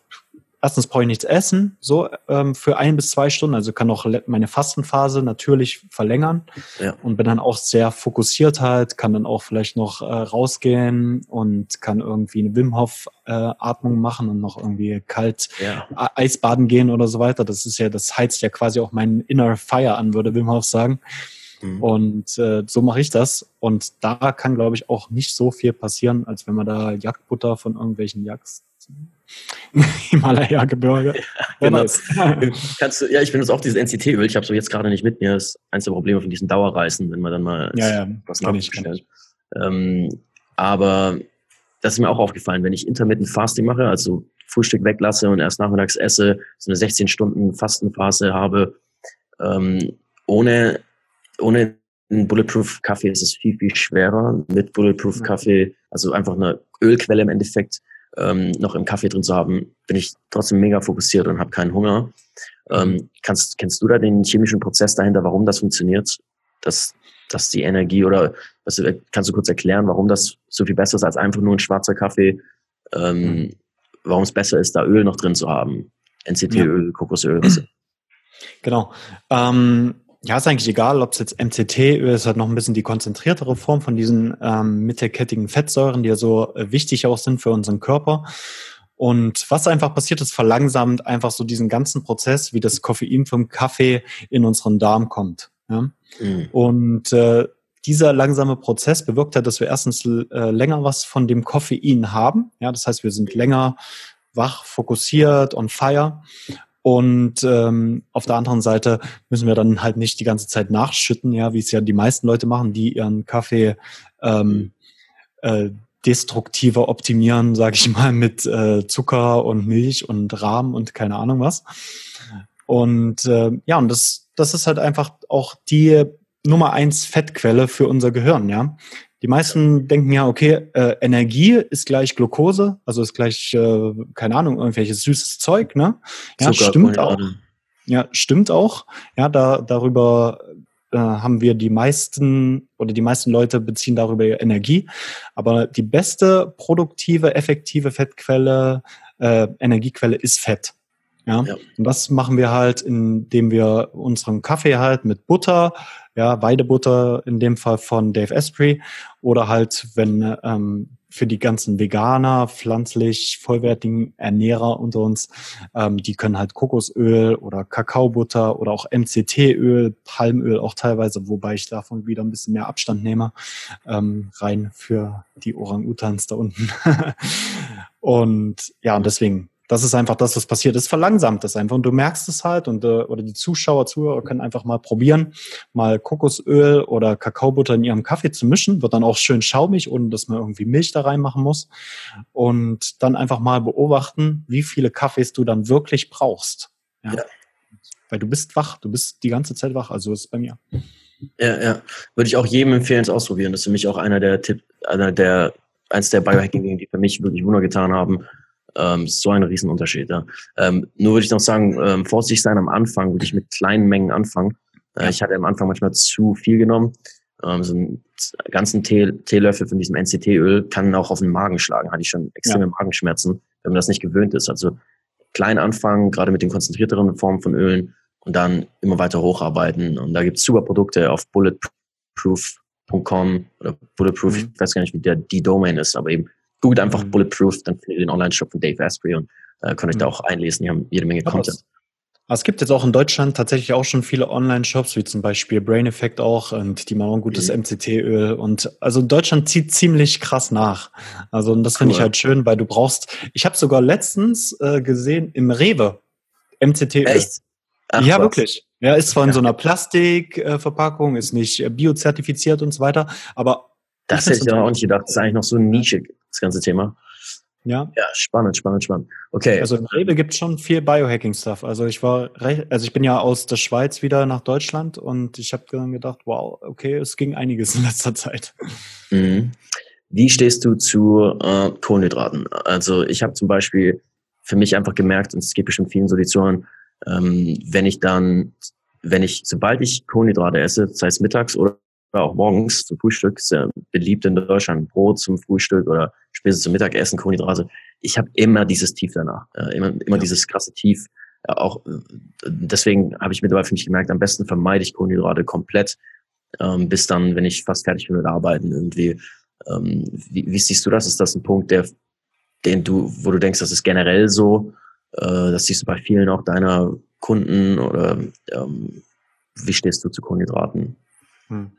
erstens brauche ich nichts essen, so ähm, für ein bis zwei Stunden. Also kann auch meine Fastenphase natürlich verlängern ja. und bin dann auch sehr fokussiert halt, kann dann auch vielleicht noch äh, rausgehen und kann irgendwie eine Wim Hof äh, Atmung machen und noch irgendwie kalt ja. Eisbaden gehen oder so weiter. Das ist ja, das heizt ja quasi auch meinen Inner Fire an, würde Wim Hof sagen. Mhm. Und äh, so mache ich das. Und da kann, glaube ich, auch nicht so viel passieren, als wenn man da Jagdbutter von irgendwelchen Jagds (laughs) Himalaya-Gebirge. Ja, genau. Kannst du, ja, ich benutze auch dieses NCT-Öl. Ich habe so jetzt gerade nicht mit mir. Das ist eins der Probleme von diesen Dauerreisen, wenn man dann mal ja, ja, was nachbestellt. Ähm, aber das ist mir auch aufgefallen, wenn ich Intermittent Fasting mache, also Frühstück weglasse und erst nachmittags esse, so eine 16 Stunden Fastenphase habe, ähm, ohne, ohne einen Bulletproof Kaffee ist es viel, viel schwerer. Mit Bulletproof Kaffee, also einfach eine Ölquelle im Endeffekt, ähm, noch im Kaffee drin zu haben, bin ich trotzdem mega fokussiert und habe keinen Hunger. Ähm, kannst, kennst du da den chemischen Prozess dahinter, warum das funktioniert? Dass, dass die Energie oder was, kannst du kurz erklären, warum das so viel besser ist als einfach nur ein schwarzer Kaffee? Ähm, mhm. warum es besser ist, da Öl noch drin zu haben? NCT-Öl, ja. Kokosöl. Was? (clears throat) Genau. Ähm, ja, ist eigentlich egal, ob es jetzt MCT-Öl ist, halt noch ein bisschen die konzentriertere Form von diesen ähm, mittelkettigen Fettsäuren, die ja so äh, wichtig auch sind für unseren Körper. Und was einfach passiert ist, verlangsamt einfach so diesen ganzen Prozess, wie das Koffein vom Kaffee in unseren Darm kommt. Ja? Mhm. Und äh, dieser langsame Prozess bewirkt ja, dass wir erstens äh, länger was von dem Koffein haben. Ja, das heißt, wir sind länger wach, fokussiert, on fire. Und ähm, auf der anderen Seite müssen wir dann halt nicht die ganze Zeit nachschütten, ja, wie es ja die meisten Leute machen, die ihren Kaffee ähm, äh, destruktiver optimieren, sage ich mal, mit äh, Zucker und Milch und Rahm und keine Ahnung was. Und äh, ja, und das, das ist halt einfach auch die Nummer eins Fettquelle für unser Gehirn, ja. Die meisten denken ja, okay, äh, Energie ist gleich Glucose, also ist gleich, äh, keine Ahnung, irgendwelches süßes Zeug, ne? Ja, Zucker, stimmt auch. Ja, stimmt auch. Ja, da, darüber äh, haben wir die meisten oder die meisten Leute beziehen darüber Energie. Aber die beste produktive, effektive Fettquelle, äh, Energiequelle ist Fett. Ja? ja? Und das machen wir halt, indem wir unseren Kaffee halt mit Butter, ja, Weidebutter in dem Fall von Dave Asprey oder halt, wenn ähm, für die ganzen Veganer, pflanzlich vollwertigen Ernährer unter uns, ähm, die können halt Kokosöl oder Kakaobutter oder auch MCT-Öl, Palmöl auch teilweise, wobei ich davon wieder ein bisschen mehr Abstand nehme, ähm, rein für die Orang-Utans da unten. (laughs) und ja, und deswegen das ist einfach das, was passiert. Es verlangsamt das einfach und du merkst es halt und äh, oder die Zuschauer, Zuhörer können einfach mal probieren, mal Kokosöl oder Kakaobutter in ihrem Kaffee zu mischen, wird dann auch schön schaumig, ohne dass man irgendwie Milch da reinmachen muss und dann einfach mal beobachten, wie viele Kaffees du dann wirklich brauchst. Ja. ja. Weil du bist wach, du bist die ganze Zeit wach, also ist es bei mir. Ja, ja. Würde ich auch jedem empfehlen, es ausprobieren. Das ist für mich auch einer der Tipp, einer der, eins der Biohacking-Dinge, die für mich wirklich Wunder getan haben ähm, so ein Riesenunterschied. Ja. Ähm, nur würde ich noch sagen, ähm, vorsichtig sein am Anfang, würde ich mit kleinen Mengen anfangen. Äh, ich hatte am Anfang manchmal zu viel genommen. Ähm, so einen ganzen Tee, Teelöffel von diesem NCT-Öl kann auch auf den Magen schlagen. Hatte ich schon extreme ja. Magenschmerzen, wenn man das nicht gewöhnt ist. Also klein anfangen, gerade mit den konzentrierteren Formen von Ölen und dann immer weiter hocharbeiten. Und da gibt es super Produkte auf bulletproof.com oder Bulletproof, mhm. ich weiß gar nicht, wie der die Domain ist, aber eben Googelt einfach mhm. Bulletproof, dann findet ihr den Online-Shop von Dave Asprey und äh, könnt euch mhm. da auch einlesen. Die haben jede Menge Aber Content. Es, gibt jetzt auch in Deutschland tatsächlich auch schon viele Online-Shops, wie zum Beispiel Brain Effect auch, und die machen gutes mhm. MCT-Öl. Und also Deutschland zieht ziemlich krass nach. Also und das finde ich halt schön, weil du brauchst. Ich habe sogar letztens äh, gesehen im Rewe MCT-Öl. Echt? Ach, ja, was. wirklich. Ja, ist zwar in so einer Plastikverpackung, ist nicht biozertifiziert und so weiter, aber das hätte ich ja auch nicht gedacht. Das ist eigentlich noch so nischig. Das ganze Thema. Ja. Ja, spannend, spannend, spannend. Okay. Also in Rewe gibt es schon viel Biohacking-Stuff. Also ich war recht, also ich bin ja aus der Schweiz wieder nach Deutschland und ich habe dann gedacht, wow, okay, es ging einiges in letzter Zeit. Mhm. Wie stehst du zu äh, Kohlenhydraten? Also ich habe zum Beispiel für mich einfach gemerkt, und es geht bestimmt vielen so die ähm, wenn ich dann, wenn ich, sobald ich Kohlenhydrate esse, sei es mittags oder auch morgens zum Frühstück, ist ja beliebt in Deutschland, Brot zum Frühstück oder spätestens zum Mittagessen, Kohlenhydrate. Ich habe immer dieses Tief danach, äh, immer, immer ja. dieses krasse Tief. Äh, auch deswegen habe ich mittlerweile für mich gemerkt, am besten vermeide ich Kohlenhydrate komplett, ähm, bis dann, wenn ich fast fertig bin mit Arbeiten, irgendwie ähm, wie, wie siehst du das? Ist das ein Punkt, der, den du, wo du denkst, das ist generell so? Äh, das siehst du bei vielen auch deiner Kunden oder ähm, wie stehst du zu Kohlenhydraten? Hm.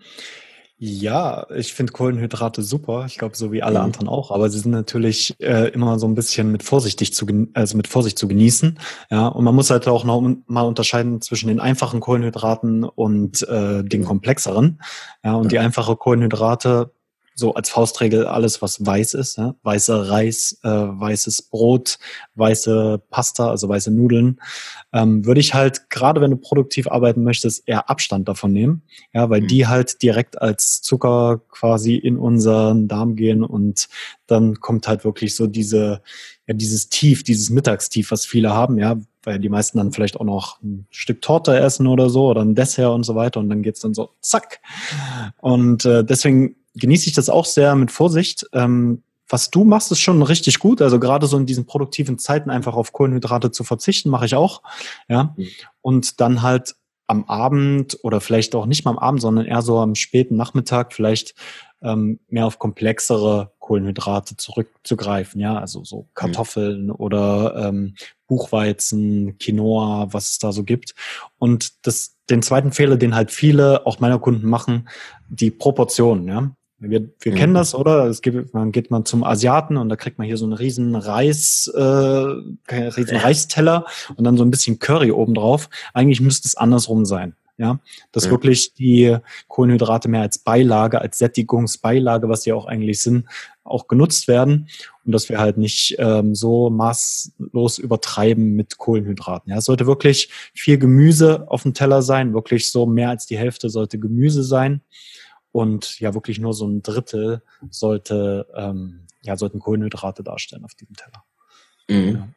Ja, ich finde Kohlenhydrate super. Ich glaube, so wie alle mhm. anderen auch. Aber sie sind natürlich äh, immer so ein bisschen mit vorsichtig zu, also mit Vorsicht zu genießen. Ja, und man muss halt auch noch mal unterscheiden zwischen den einfachen Kohlenhydraten und äh, den komplexeren. Ja, und die einfache Kohlenhydrate so als Faustregel alles, was weiß ist. Ja? Weißer Reis, äh, weißes Brot, weiße Pasta, also weiße Nudeln, ähm, würde ich halt, gerade wenn du produktiv arbeiten möchtest, eher Abstand davon nehmen. Ja, weil mhm. die halt direkt als Zucker quasi in unseren Darm gehen und dann kommt halt wirklich so diese, ja, dieses Tief, dieses Mittagstief, was viele haben, ja, weil die meisten dann vielleicht auch noch ein Stück Torte essen oder so oder ein Dessert und so weiter und dann geht's dann so zack. Und äh, deswegen genieße ich das auch sehr mit Vorsicht. Ähm, was du machst, ist schon richtig gut. Also gerade so in diesen produktiven Zeiten einfach auf Kohlenhydrate zu verzichten, mache ich auch. Ja. Mhm. Und dann halt am Abend oder vielleicht auch nicht mal am Abend, sondern eher so am späten Nachmittag vielleicht ähm, mehr auf komplexere Kohlenhydrate zurückzugreifen. Ja, also so mhm. Kartoffeln mhm. oder ähm, Buchweizen, Quinoa, was es da so gibt. Und das, den zweiten Fehler, den halt viele, auch meiner Kunden machen, die Proportionen. Ja, wir, wir mhm. kennen das, oder? Es gibt, man geht man zum Asiaten und da kriegt man hier so einen riesen Reis, äh, riesen Reisteller und dann so ein bisschen Curry obendrauf. Eigentlich müsste es andersrum sein. Ja, dass ja. wirklich die Kohlenhydrate mehr als Beilage, als Sättigungsbeilage, was sie auch eigentlich sind, auch genutzt werden und dass wir halt nicht ähm, so maßlos übertreiben mit Kohlenhydraten. Ja, es sollte wirklich viel Gemüse auf dem Teller sein, wirklich so mehr als die Hälfte sollte Gemüse sein und ja wirklich nur so ein Drittel sollte ähm, ja sollten Kohlenhydrate darstellen auf diesem Teller. Mhm.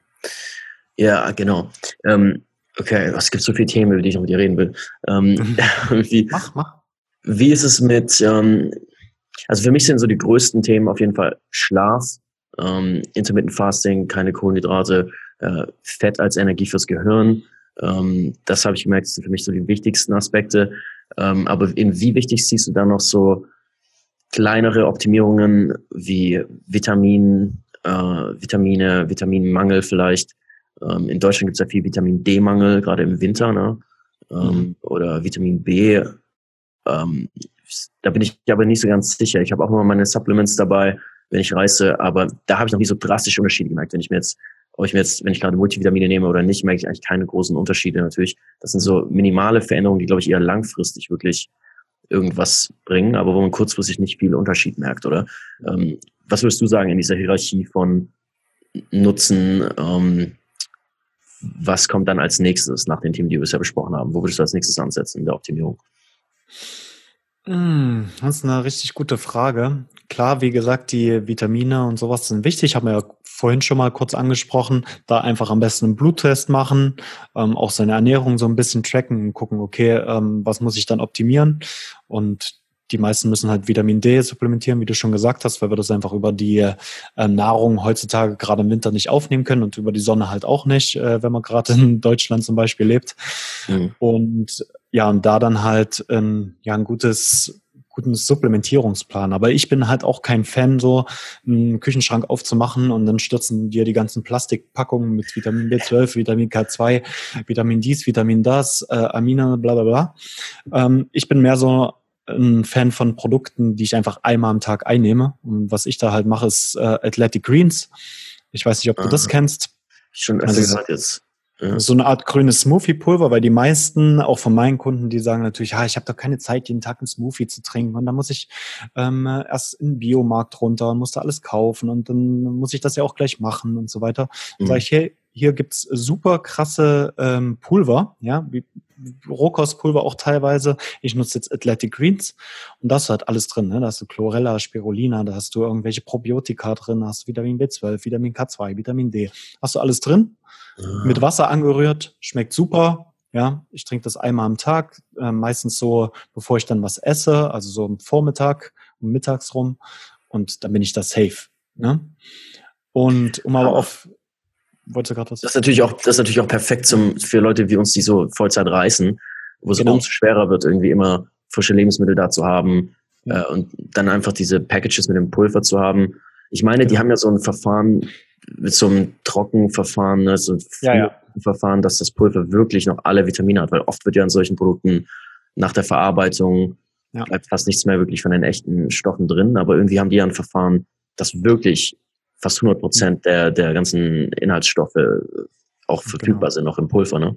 Ja. ja. genau. Ähm, okay, es gibt so viele Themen, über die ich noch mit dir reden will. Ähm, mhm. (laughs) wie, mach, mach. Wie ist es mit, ähm, also für mich sind so die größten Themen auf jeden Fall Schlaf, ähm, Intermittent Fasting, keine Kohlenhydrate, äh, Fett als Energie fürs Gehirn. Ähm, das habe ich gemerkt, sind für mich so die wichtigsten Aspekte. Ähm, aber in wie wichtig siehst du da noch so kleinere Optimierungen wie Vitamin, äh, Vitamine, Vitaminmangel vielleicht? Ähm, in Deutschland gibt es ja viel Vitamin D-Mangel, gerade im Winter, ne? Ähm, mhm. Oder Vitamin B. Ähm, da bin ich aber nicht so ganz sicher. Ich habe auch immer meine Supplements dabei, wenn ich reise, aber da habe ich noch nie so drastische Unterschiede gemerkt. Wenn ich mir jetzt ob ich mir jetzt, wenn ich gerade Multivitamine nehme oder nicht, merke ich eigentlich keine großen Unterschiede natürlich. Das sind so minimale Veränderungen, die, glaube ich, eher langfristig wirklich irgendwas bringen, aber wo man kurzfristig nicht viel Unterschied merkt, oder? Ähm, was würdest du sagen in dieser Hierarchie von Nutzen? Ähm, was kommt dann als nächstes nach den Themen, die wir bisher besprochen haben? Wo würdest du als nächstes ansetzen in der Optimierung? Hm, das ist eine richtig gute Frage. Klar, wie gesagt, die Vitamine und sowas sind wichtig, haben wir ja vorhin schon mal kurz angesprochen. Da einfach am besten einen Bluttest machen, ähm, auch seine Ernährung so ein bisschen tracken und gucken, okay, ähm, was muss ich dann optimieren? Und die meisten müssen halt Vitamin D supplementieren, wie du schon gesagt hast, weil wir das einfach über die äh, Nahrung heutzutage gerade im Winter nicht aufnehmen können und über die Sonne halt auch nicht, äh, wenn man gerade in Deutschland zum Beispiel lebt. Mhm. Und ja, und da dann halt ähm, ja ein gutes guten Supplementierungsplan. Aber ich bin halt auch kein Fan, so einen Küchenschrank aufzumachen und dann stürzen dir die ganzen Plastikpackungen mit Vitamin B12, Vitamin K2, Vitamin dies, Vitamin das, äh, Amine, bla bla bla. Ähm, ich bin mehr so ein Fan von Produkten, die ich einfach einmal am Tag einnehme. Und was ich da halt mache, ist äh, Athletic Greens. Ich weiß nicht, ob du das kennst. Schon also, gesagt jetzt. Ja. So eine Art grünes Smoothie-Pulver, weil die meisten, auch von meinen Kunden, die sagen natürlich, ja, ich habe doch keine Zeit, jeden Tag einen Smoothie zu trinken und dann muss ich ähm, erst in den Biomarkt runter und muss da alles kaufen und dann muss ich das ja auch gleich machen und so weiter. Mhm. Sag ich, hey, hier gibt's super krasse ähm, Pulver, ja, wie Rohkostpulver auch teilweise. Ich nutze jetzt Athletic Greens und das hat alles drin. Ne? Da hast du Chlorella, Spirulina, da hast du irgendwelche Probiotika drin, da hast du Vitamin B12, Vitamin K2, Vitamin D. Hast du alles drin? Ja. Mit Wasser angerührt, schmeckt super. Ja, ich trinke das einmal am Tag, äh, meistens so, bevor ich dann was esse, also so am Vormittag, mittags rum und dann bin ich da safe. Ne? Und um aber auf Wolltest du gerade was? Das ist natürlich auch, das ist natürlich auch perfekt zum, für Leute wie uns, die so Vollzeit reisen, wo es genau. umso schwerer wird, irgendwie immer frische Lebensmittel da zu haben ja. äh, und dann einfach diese Packages mit dem Pulver zu haben. Ich meine, genau. die haben ja so ein Verfahren mit so einem Trockenverfahren, so ein ja, ja. Verfahren, dass das Pulver wirklich noch alle Vitamine hat, weil oft wird ja an solchen Produkten nach der Verarbeitung ja. bleibt fast nichts mehr wirklich von den echten Stoffen drin, aber irgendwie haben die ja ein Verfahren, das wirklich fast 100 Prozent der, der ganzen Inhaltsstoffe auch verfügbar genau. sind, noch im Pulver. Ne?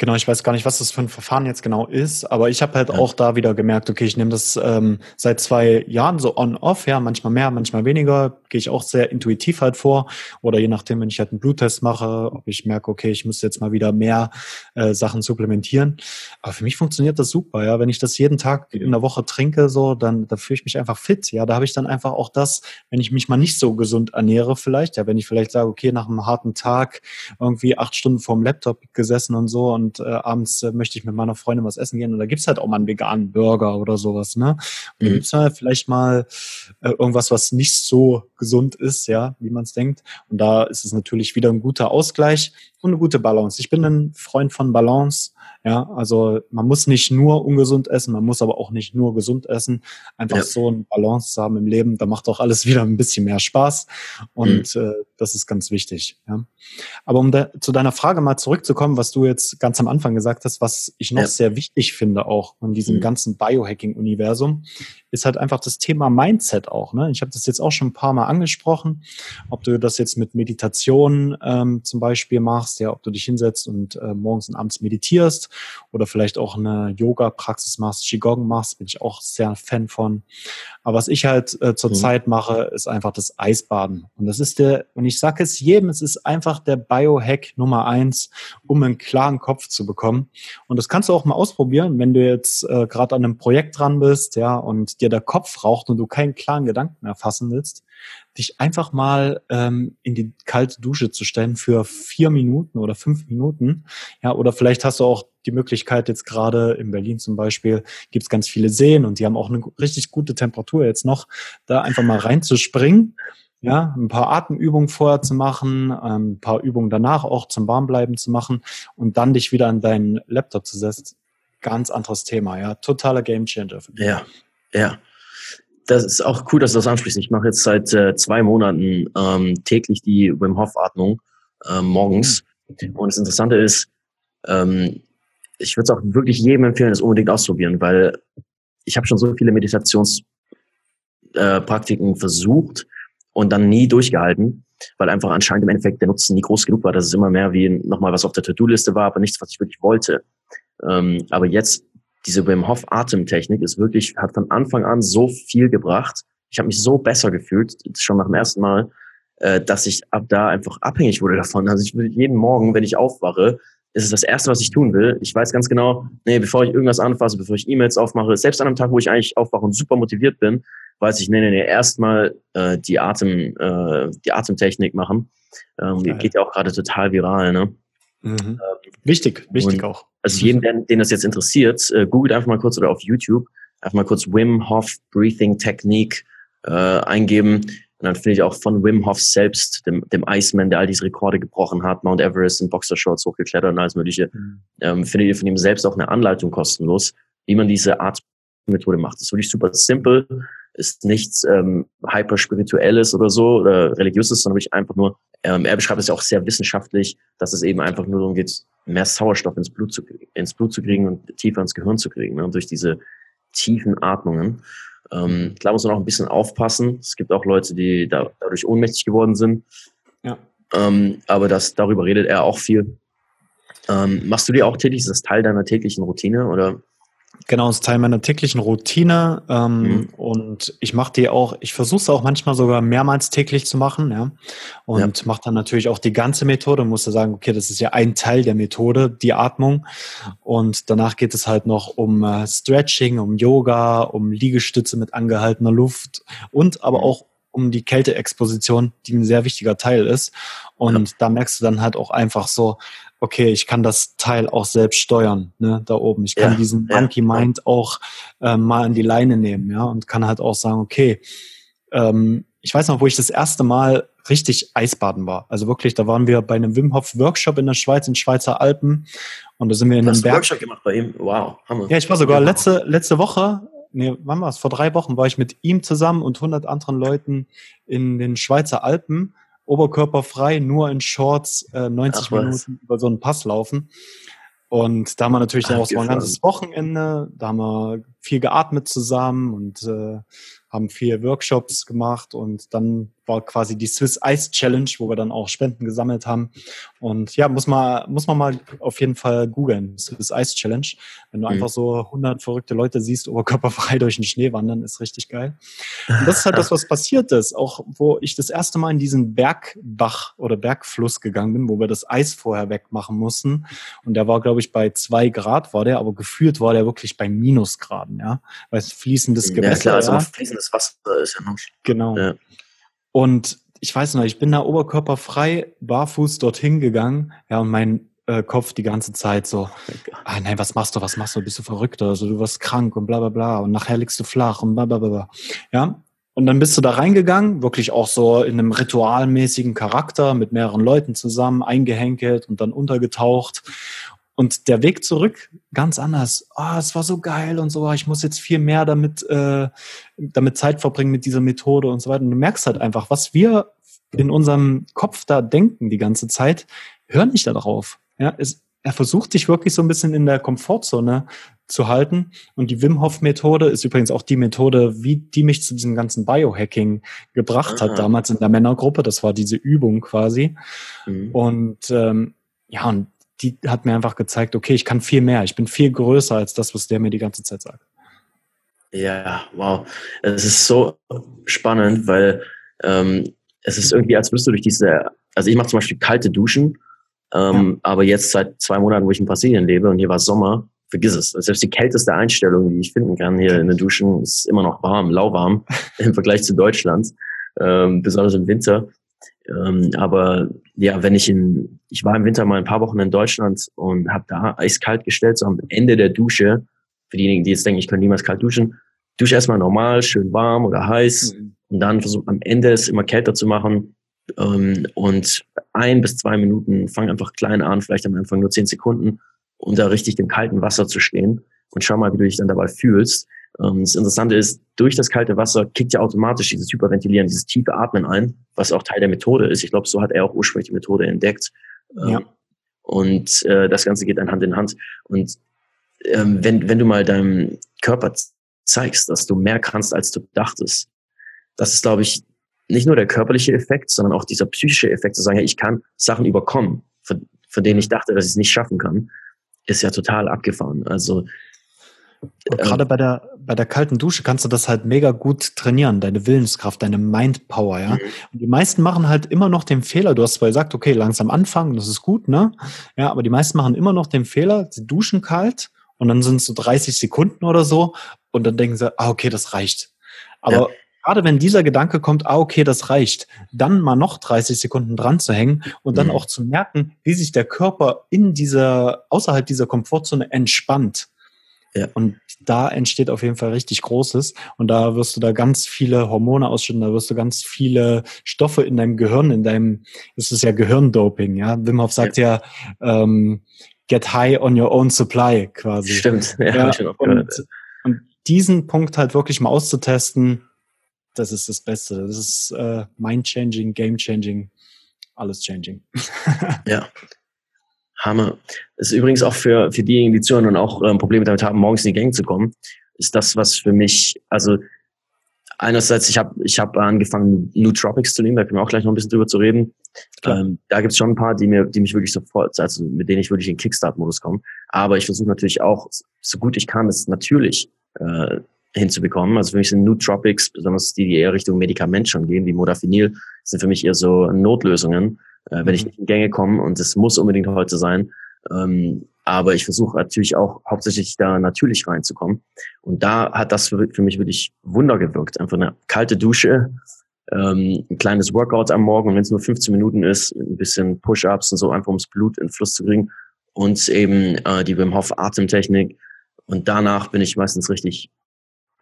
Genau, ich weiß gar nicht, was das für ein Verfahren jetzt genau ist, aber ich habe halt ja. auch da wieder gemerkt, okay, ich nehme das ähm, seit zwei Jahren so on-off, ja, manchmal mehr, manchmal weniger, gehe ich auch sehr intuitiv halt vor oder je nachdem, wenn ich halt einen Bluttest mache, ob ich merke, okay, ich muss jetzt mal wieder mehr äh, Sachen supplementieren. Aber für mich funktioniert das super, ja, wenn ich das jeden Tag in der Woche trinke, so, dann da fühle ich mich einfach fit, ja, da habe ich dann einfach auch das, wenn ich mich mal nicht so gesund ernähre vielleicht, ja, wenn ich vielleicht sage, okay, nach einem harten Tag irgendwie acht Stunden vorm Laptop gesessen und so und und äh, abends äh, möchte ich mit meiner Freundin was essen gehen und da gibt's halt auch mal einen veganen Burger oder sowas, ne? Und mhm. da gibt's halt vielleicht mal äh, irgendwas, was nicht so gesund ist, ja, wie man es denkt. Und da ist es natürlich wieder ein guter Ausgleich und eine gute Balance. Ich bin ein Freund von Balance. Ja, also man muss nicht nur ungesund essen, man muss aber auch nicht nur gesund essen. Einfach ja. so ein Balance zu haben im Leben, da macht auch alles (laughs) wieder ein bisschen mehr Spaß. Und mhm. äh, das ist ganz wichtig. Ja. Aber um da, zu deiner Frage mal zurückzukommen, was du jetzt ganz am Anfang gesagt hast, was ich noch ja. sehr wichtig finde auch in diesem mhm. ganzen Biohacking-Universum, ist halt einfach das Thema Mindset auch. Ne? Ich habe das jetzt auch schon ein paar Mal angesprochen, ob du das jetzt mit Meditation ähm, zum Beispiel machst, ja, ob du dich hinsetzt und äh, morgens und abends meditierst oder vielleicht auch eine Yoga-Praxis machst, Qigong machst, bin ich auch sehr Fan von. Aber was ich halt äh, zurzeit mhm. mache, ist einfach das Eisbaden. Und das ist der, und ich sage es jedem, es ist einfach der Biohack Nummer eins, um einen klaren Kopf zu bekommen. Und das kannst du auch mal ausprobieren, wenn du jetzt äh, gerade an einem Projekt dran bist, ja, und dir der Kopf raucht und du keinen klaren Gedanken mehr fassen willst, dich einfach mal ähm, in die kalte Dusche zu stellen für vier Minuten oder fünf Minuten. Ja, oder vielleicht hast du auch die Möglichkeit, jetzt gerade in Berlin zum Beispiel, gibt es ganz viele Seen und die haben auch eine richtig gute Temperatur jetzt noch, da einfach mal reinzuspringen. Ja, ein paar Atemübungen vorher zu machen, ähm, ein paar Übungen danach auch zum Warmbleiben zu machen und dann dich wieder an deinen Laptop zu setzen. Ganz anderes Thema, ja. Totaler Gamechanger. Ja, ja das ist auch cool, dass du das ansprichst. Ich mache jetzt seit äh, zwei Monaten ähm, täglich die Wim Hof Atmung äh, morgens. Und das Interessante ist, ähm, ich würde es auch wirklich jedem empfehlen, das unbedingt auszuprobieren, weil ich habe schon so viele Meditationspraktiken äh, versucht und dann nie durchgehalten, weil einfach anscheinend im Endeffekt der Nutzen nie groß genug war, dass es immer mehr wie nochmal was auf der To-Do-Liste war, aber nichts, was ich wirklich wollte. Ähm, aber jetzt diese Wim Hof Atemtechnik ist wirklich, hat von Anfang an so viel gebracht. Ich habe mich so besser gefühlt, schon nach dem ersten Mal, äh, dass ich ab da einfach abhängig wurde davon. Also ich will jeden Morgen, wenn ich aufwache, ist es das Erste, was ich tun will. Ich weiß ganz genau, nee, bevor ich irgendwas anfasse, bevor ich E-Mails aufmache, selbst an einem Tag, wo ich eigentlich aufwache und super motiviert bin, weiß ich, nee, nee, nee, erstmal äh, die Atem, äh, die Atemtechnik machen. Ähm, geht ja auch gerade total viral, ne? Mhm. Ähm, wichtig, wichtig auch. Also jeden, den, den das jetzt interessiert, äh, googelt einfach mal kurz oder auf YouTube einfach mal kurz Wim Hof Breathing Technique äh, eingeben. Und dann finde ich auch von Wim Hof selbst, dem, dem Iceman, der all diese Rekorde gebrochen hat, Mount Everest in Boxershorts hochgeklettert und alles Mögliche, mhm. ähm, findet ihr von ihm selbst auch eine Anleitung kostenlos, wie man diese Art Methode macht. Das ist wirklich super simpel, ist nichts ähm, hyperspirituelles oder so oder religiöses, sondern wirklich einfach nur, ähm, er beschreibt es ja auch sehr wissenschaftlich, dass es eben einfach nur darum geht, mehr Sauerstoff ins Blut zu, ins Blut zu kriegen und tiefer ins Gehirn zu kriegen. Ne? Und durch diese tiefen Atmungen. Ähm, klar muss man auch ein bisschen aufpassen. Es gibt auch Leute, die da, dadurch ohnmächtig geworden sind. Ja. Ähm, aber das, darüber redet er auch viel. Ähm, machst du dir auch täglich, ist das Teil deiner täglichen Routine oder? Genau, das ist Teil meiner täglichen Routine ähm, mhm. und ich mache die auch, ich versuche es auch manchmal sogar mehrmals täglich zu machen, ja. Und ja. mache dann natürlich auch die ganze Methode, muss da sagen, okay, das ist ja ein Teil der Methode, die Atmung. Und danach geht es halt noch um äh, Stretching, um Yoga, um Liegestütze mit angehaltener Luft und aber mhm. auch um die Kälteexposition, die ein sehr wichtiger Teil ist. Und ja. da merkst du dann halt auch einfach so, okay, ich kann das Teil auch selbst steuern, ne, da oben. Ich kann ja, diesen Monkey Mind auch äh, mal an die Leine nehmen, ja, und kann halt auch sagen, okay, ähm, ich weiß noch, wo ich das erste Mal richtig Eisbaden war. Also wirklich, da waren wir bei einem Wim Hof Workshop in der Schweiz, in Schweizer Alpen. Und da sind wir in einem Berg. Workshop gemacht bei ihm? Wow, Hammer. Ja, ich war sogar letzte, letzte Woche, nee, wann war es? Vor drei Wochen war ich mit ihm zusammen und 100 anderen Leuten in den Schweizer Alpen oberkörperfrei, nur in Shorts, äh, 90 Ach, Minuten über so einen Pass laufen. Und da haben wir natürlich dann auch so ein ganzes Wochenende, da haben wir viel geatmet zusammen und äh, haben vier Workshops gemacht und dann war quasi die Swiss Ice Challenge, wo wir dann auch Spenden gesammelt haben. Und ja, muss man, muss man mal auf jeden Fall googeln, Swiss Ice Challenge. Wenn du mhm. einfach so 100 verrückte Leute siehst, oberkörperfrei (laughs) durch den Schnee wandern, ist richtig geil. Und das ist halt das, was passiert ist. Auch wo ich das erste Mal in diesen Bergbach oder Bergfluss gegangen bin, wo wir das Eis vorher wegmachen mussten. Und der war, glaube ich, bei zwei Grad war der, aber gefühlt war der wirklich bei Minusgraden, ja. Weil es fließendes Gewässer. Ja, klar, also ja. fließendes Wasser ist ja noch. Genau. Ja. Und ich weiß noch, ich bin da oberkörperfrei, barfuß dorthin gegangen, ja, und mein äh, Kopf die ganze Zeit so, ah nein, was machst du, was machst du, bist du verrückt oder so, du wirst krank und bla bla bla. Und nachher liegst du flach und bla bla bla. Ja, und dann bist du da reingegangen, wirklich auch so in einem ritualmäßigen Charakter mit mehreren Leuten zusammen, eingehenkelt und dann untergetaucht. Und der Weg zurück ganz anders. Ah, oh, es war so geil und so. Ich muss jetzt viel mehr damit, äh, damit Zeit verbringen mit dieser Methode und so weiter. Und du merkst halt einfach, was wir in unserem Kopf da denken die ganze Zeit, hör nicht darauf. Ja, es, er versucht sich wirklich so ein bisschen in der Komfortzone zu halten. Und die Wim Hof Methode ist übrigens auch die Methode, wie die mich zu diesem ganzen Biohacking gebracht Aha. hat, damals in der Männergruppe. Das war diese Übung quasi. Mhm. Und ähm, ja, und die hat mir einfach gezeigt, okay, ich kann viel mehr, ich bin viel größer als das, was der mir die ganze Zeit sagt. Ja, wow. Es ist so spannend, weil ähm, es ist irgendwie, als würdest du durch diese, also ich mache zum Beispiel kalte Duschen, ähm, ja. aber jetzt seit zwei Monaten, wo ich in Brasilien lebe und hier war Sommer, vergiss es. Selbst die kälteste Einstellung, die ich finden kann hier in den Duschen, ist immer noch warm, lauwarm (laughs) im Vergleich zu Deutschland, ähm, besonders im Winter. Ähm, aber ja, wenn ich in, ich war im Winter mal ein paar Wochen in Deutschland und habe da eiskalt gestellt, so am Ende der Dusche, für diejenigen, die jetzt denken, ich kann niemals kalt duschen, dusche erstmal normal, schön warm oder heiß mhm. und dann versuche am Ende es immer kälter zu machen ähm, und ein bis zwei Minuten, fang einfach klein an, vielleicht am Anfang nur zehn Sekunden, um da richtig im kalten Wasser zu stehen und schau mal, wie du dich dann dabei fühlst. Ähm, das Interessante ist, durch das kalte Wasser kickt ja automatisch dieses Hyperventilieren, dieses tiefe Atmen ein, was auch Teil der Methode ist. Ich glaube, so hat er auch ursprünglich die Methode entdeckt. Ähm, ja. Und äh, das Ganze geht dann Hand in Hand. Und ähm, wenn, wenn du mal deinem Körper zeigst, dass du mehr kannst, als du dachtest, das ist, glaube ich, nicht nur der körperliche Effekt, sondern auch dieser psychische Effekt, zu sagen, ja, ich kann Sachen überkommen, von, von denen ich dachte, dass ich es nicht schaffen kann, ist ja total abgefahren. Also und gerade bei der, bei der kalten Dusche kannst du das halt mega gut trainieren, deine Willenskraft, deine Mindpower, ja. Mhm. Und die meisten machen halt immer noch den Fehler, du hast zwar gesagt, okay, langsam anfangen, das ist gut, ne? Ja, aber die meisten machen immer noch den Fehler, sie duschen kalt und dann sind es so 30 Sekunden oder so und dann denken sie, ah, okay, das reicht. Aber ja. gerade wenn dieser Gedanke kommt, ah, okay, das reicht, dann mal noch 30 Sekunden dran zu hängen und dann mhm. auch zu merken, wie sich der Körper in dieser, außerhalb dieser Komfortzone entspannt. Ja. Und da entsteht auf jeden Fall richtig Großes. Und da wirst du da ganz viele Hormone ausschütten, da wirst du ganz viele Stoffe in deinem Gehirn, in deinem, es ist ja Gehirndoping, ja. Wim Hof sagt ja, ja ähm, get high on your own supply quasi. Stimmt, ja, ja und, und diesen Punkt halt wirklich mal auszutesten, das ist das Beste. Das ist äh, mind-changing, game-changing, alles changing. ja. (laughs) Hammer. Das ist übrigens auch für, für diejenigen, die zuhören und auch ähm, Probleme damit haben, morgens in die Gänge zu kommen, ist das, was für mich, also einerseits, ich habe ich hab angefangen, Nootropics zu nehmen, da können wir auch gleich noch ein bisschen drüber zu reden. Ähm, da gibt es schon ein paar, die mir, die mich wirklich sofort, also mit denen ich wirklich in Kickstart-Modus komme. Aber ich versuche natürlich auch, so gut ich kann, es natürlich äh, hinzubekommen. Also für mich sind Nootropics, besonders die, die eher Richtung Medikament schon gehen, wie Modafinil, sind für mich eher so Notlösungen, äh, wenn mhm. ich nicht in Gänge komme und es muss unbedingt heute sein. Ähm, aber ich versuche natürlich auch hauptsächlich da natürlich reinzukommen. Und da hat das für, für mich wirklich Wunder gewirkt. Einfach eine kalte Dusche, ähm, ein kleines Workout am Morgen, wenn es nur 15 Minuten ist, ein bisschen Push-ups und so, einfach ums Blut in Fluss zu kriegen. Und eben äh, die Wim Hof Atemtechnik. Und danach bin ich meistens richtig,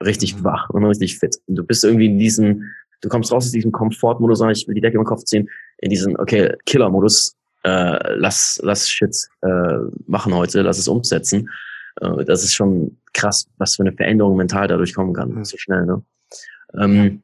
richtig mhm. wach und richtig fit. Und du bist irgendwie in diesem, du kommst raus aus diesem Komfortmodus, ich will die Decke im Kopf ziehen, in diesen, okay, Killer-Modus, äh, lass, lass Shit äh, machen heute, lass es umsetzen. Äh, das ist schon krass, was für eine Veränderung mental dadurch kommen kann, mhm. so schnell. Ne? Ähm,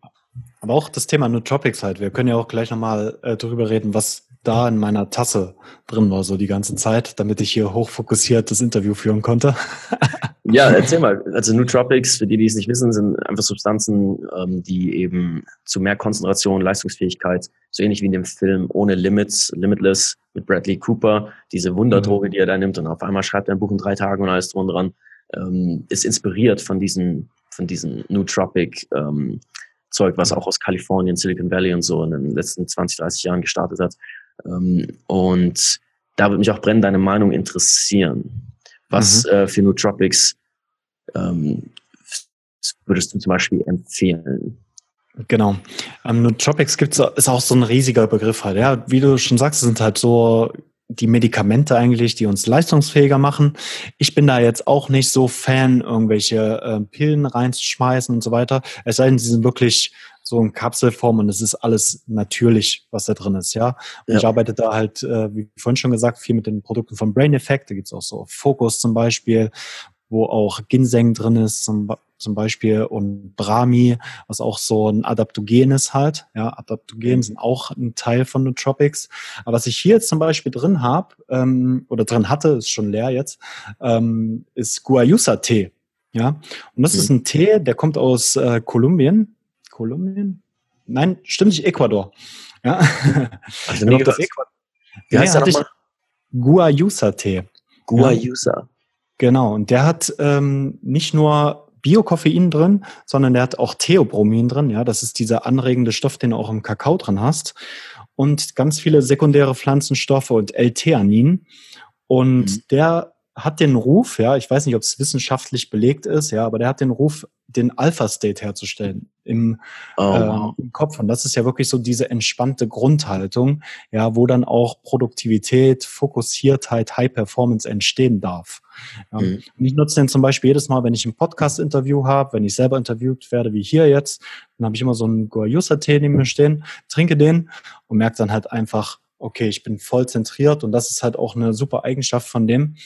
aber auch das Thema Nootropics halt. Wir können ja auch gleich nochmal äh, darüber reden, was da in meiner Tasse drin war, so die ganze Zeit, damit ich hier hochfokussiert das Interview führen konnte. (laughs) ja, erzähl mal. Also Nootropics, für die, die es nicht wissen, sind einfach Substanzen, ähm, die eben zu mehr Konzentration, Leistungsfähigkeit, so ähnlich wie in dem Film Ohne Limits, Limitless mit Bradley Cooper, diese Wunderdroge, mhm. die er da nimmt und auf einmal schreibt er ein Buch in drei Tagen und alles drum dran, ähm, ist inspiriert von diesen, von diesen Nootropic ähm, Zeug, was auch aus Kalifornien, Silicon Valley und so in den letzten 20, 30 Jahren gestartet hat. Ähm, und da würde mich auch brennend deine Meinung interessieren. Was mhm. äh, für Nootropics ähm, würdest du zum Beispiel empfehlen? Genau. Ähm, Nootropics gibt's, ist auch so ein riesiger Begriff halt. Ja, wie du schon sagst, sind halt so die Medikamente eigentlich, die uns leistungsfähiger machen. Ich bin da jetzt auch nicht so Fan, irgendwelche äh, Pillen reinzuschmeißen und so weiter. Es sei denn, sie sind wirklich so in Kapselform und es ist alles natürlich, was da drin ist, ja. Und ja. ich arbeite da halt, äh, wie vorhin schon gesagt, viel mit den Produkten von Brain Effect. Da gibt's auch so Focus zum Beispiel, wo auch Ginseng drin ist zum, zum Beispiel und Brahmi, was auch so ein Adaptogen ist halt. Ja, Adaptogen mhm. sind auch ein Teil von Nootropics. Aber was ich hier jetzt zum Beispiel drin habe, ähm, oder drin hatte, ist schon leer jetzt, ähm, ist Guayusa-Tee. Ja, und das mhm. ist ein Tee, der kommt aus äh, Kolumbien. Kolumbien? Nein, stimmt nicht, Ecuador. Ja. Also (laughs) nee, das Ecuador. Wie heißt nee, der Guayusa-Tee. Guayusa. Ja. Genau, und der hat ähm, nicht nur Biokoffein drin, sondern der hat auch Theobromin drin. Ja, das ist dieser anregende Stoff, den du auch im Kakao drin hast. Und ganz viele sekundäre Pflanzenstoffe und L-Theanin. Und mhm. der hat den Ruf, ja, ich weiß nicht, ob es wissenschaftlich belegt ist, ja, aber der hat den Ruf, den Alpha-State herzustellen im, oh, wow. äh, im Kopf. Und das ist ja wirklich so diese entspannte Grundhaltung, ja, wo dann auch Produktivität, Fokussiertheit, High Performance entstehen darf. Ja. Mhm. Und ich nutze den zum Beispiel jedes Mal, wenn ich ein Podcast-Interview habe, wenn ich selber interviewt werde, wie hier jetzt, dann habe ich immer so einen Guayusa-Tee neben mir stehen, trinke den und merke dann halt einfach, okay, ich bin voll zentriert und das ist halt auch eine super Eigenschaft von dem.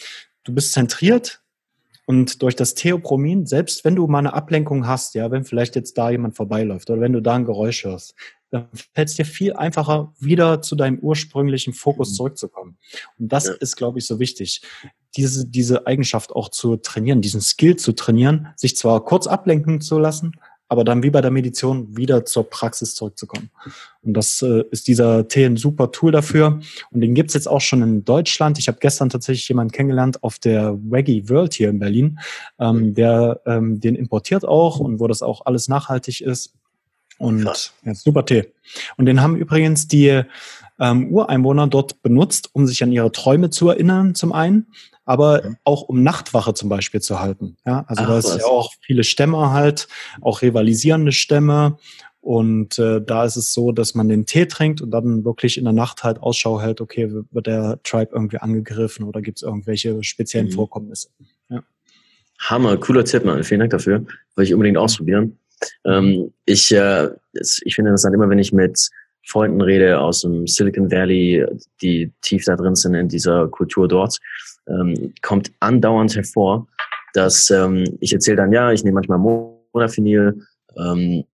Du bist zentriert, und durch das Theopromin, selbst wenn du mal eine Ablenkung hast, ja, wenn vielleicht jetzt da jemand vorbeiläuft oder wenn du da ein Geräusch hörst, dann fällt es dir viel einfacher, wieder zu deinem ursprünglichen Fokus mhm. zurückzukommen. Und das ja. ist, glaube ich, so wichtig, diese, diese Eigenschaft auch zu trainieren, diesen Skill zu trainieren, sich zwar kurz ablenken zu lassen, aber dann wie bei der Meditation wieder zur Praxis zurückzukommen. Und das äh, ist dieser Tee ein super Tool dafür. Und den gibt's jetzt auch schon in Deutschland. Ich habe gestern tatsächlich jemanden kennengelernt auf der Waggy World hier in Berlin, ähm, der ähm, den importiert auch und wo das auch alles nachhaltig ist. Und ja, super Tee. Und den haben übrigens die ähm, Ureinwohner dort benutzt, um sich an ihre Träume zu erinnern, zum einen, aber mhm. auch um Nachtwache zum Beispiel zu halten. Ja, also Ach, da ist ja auch viele Stämme halt, auch rivalisierende Stämme. Und äh, da ist es so, dass man den Tee trinkt und dann wirklich in der Nacht halt Ausschau hält, okay, wird der Tribe irgendwie angegriffen oder gibt es irgendwelche speziellen mhm. Vorkommnisse. Ja. Hammer, cooler Tipp, Mann. Vielen Dank dafür. Will ich unbedingt ausprobieren. Ähm, ich, äh, ich finde das dann immer, wenn ich mit Freunden rede aus dem Silicon Valley, die tief da drin sind in dieser Kultur dort, ähm, kommt andauernd hervor, dass ähm, ich erzähle dann, ja, ich nehme manchmal Modafinil, ähm,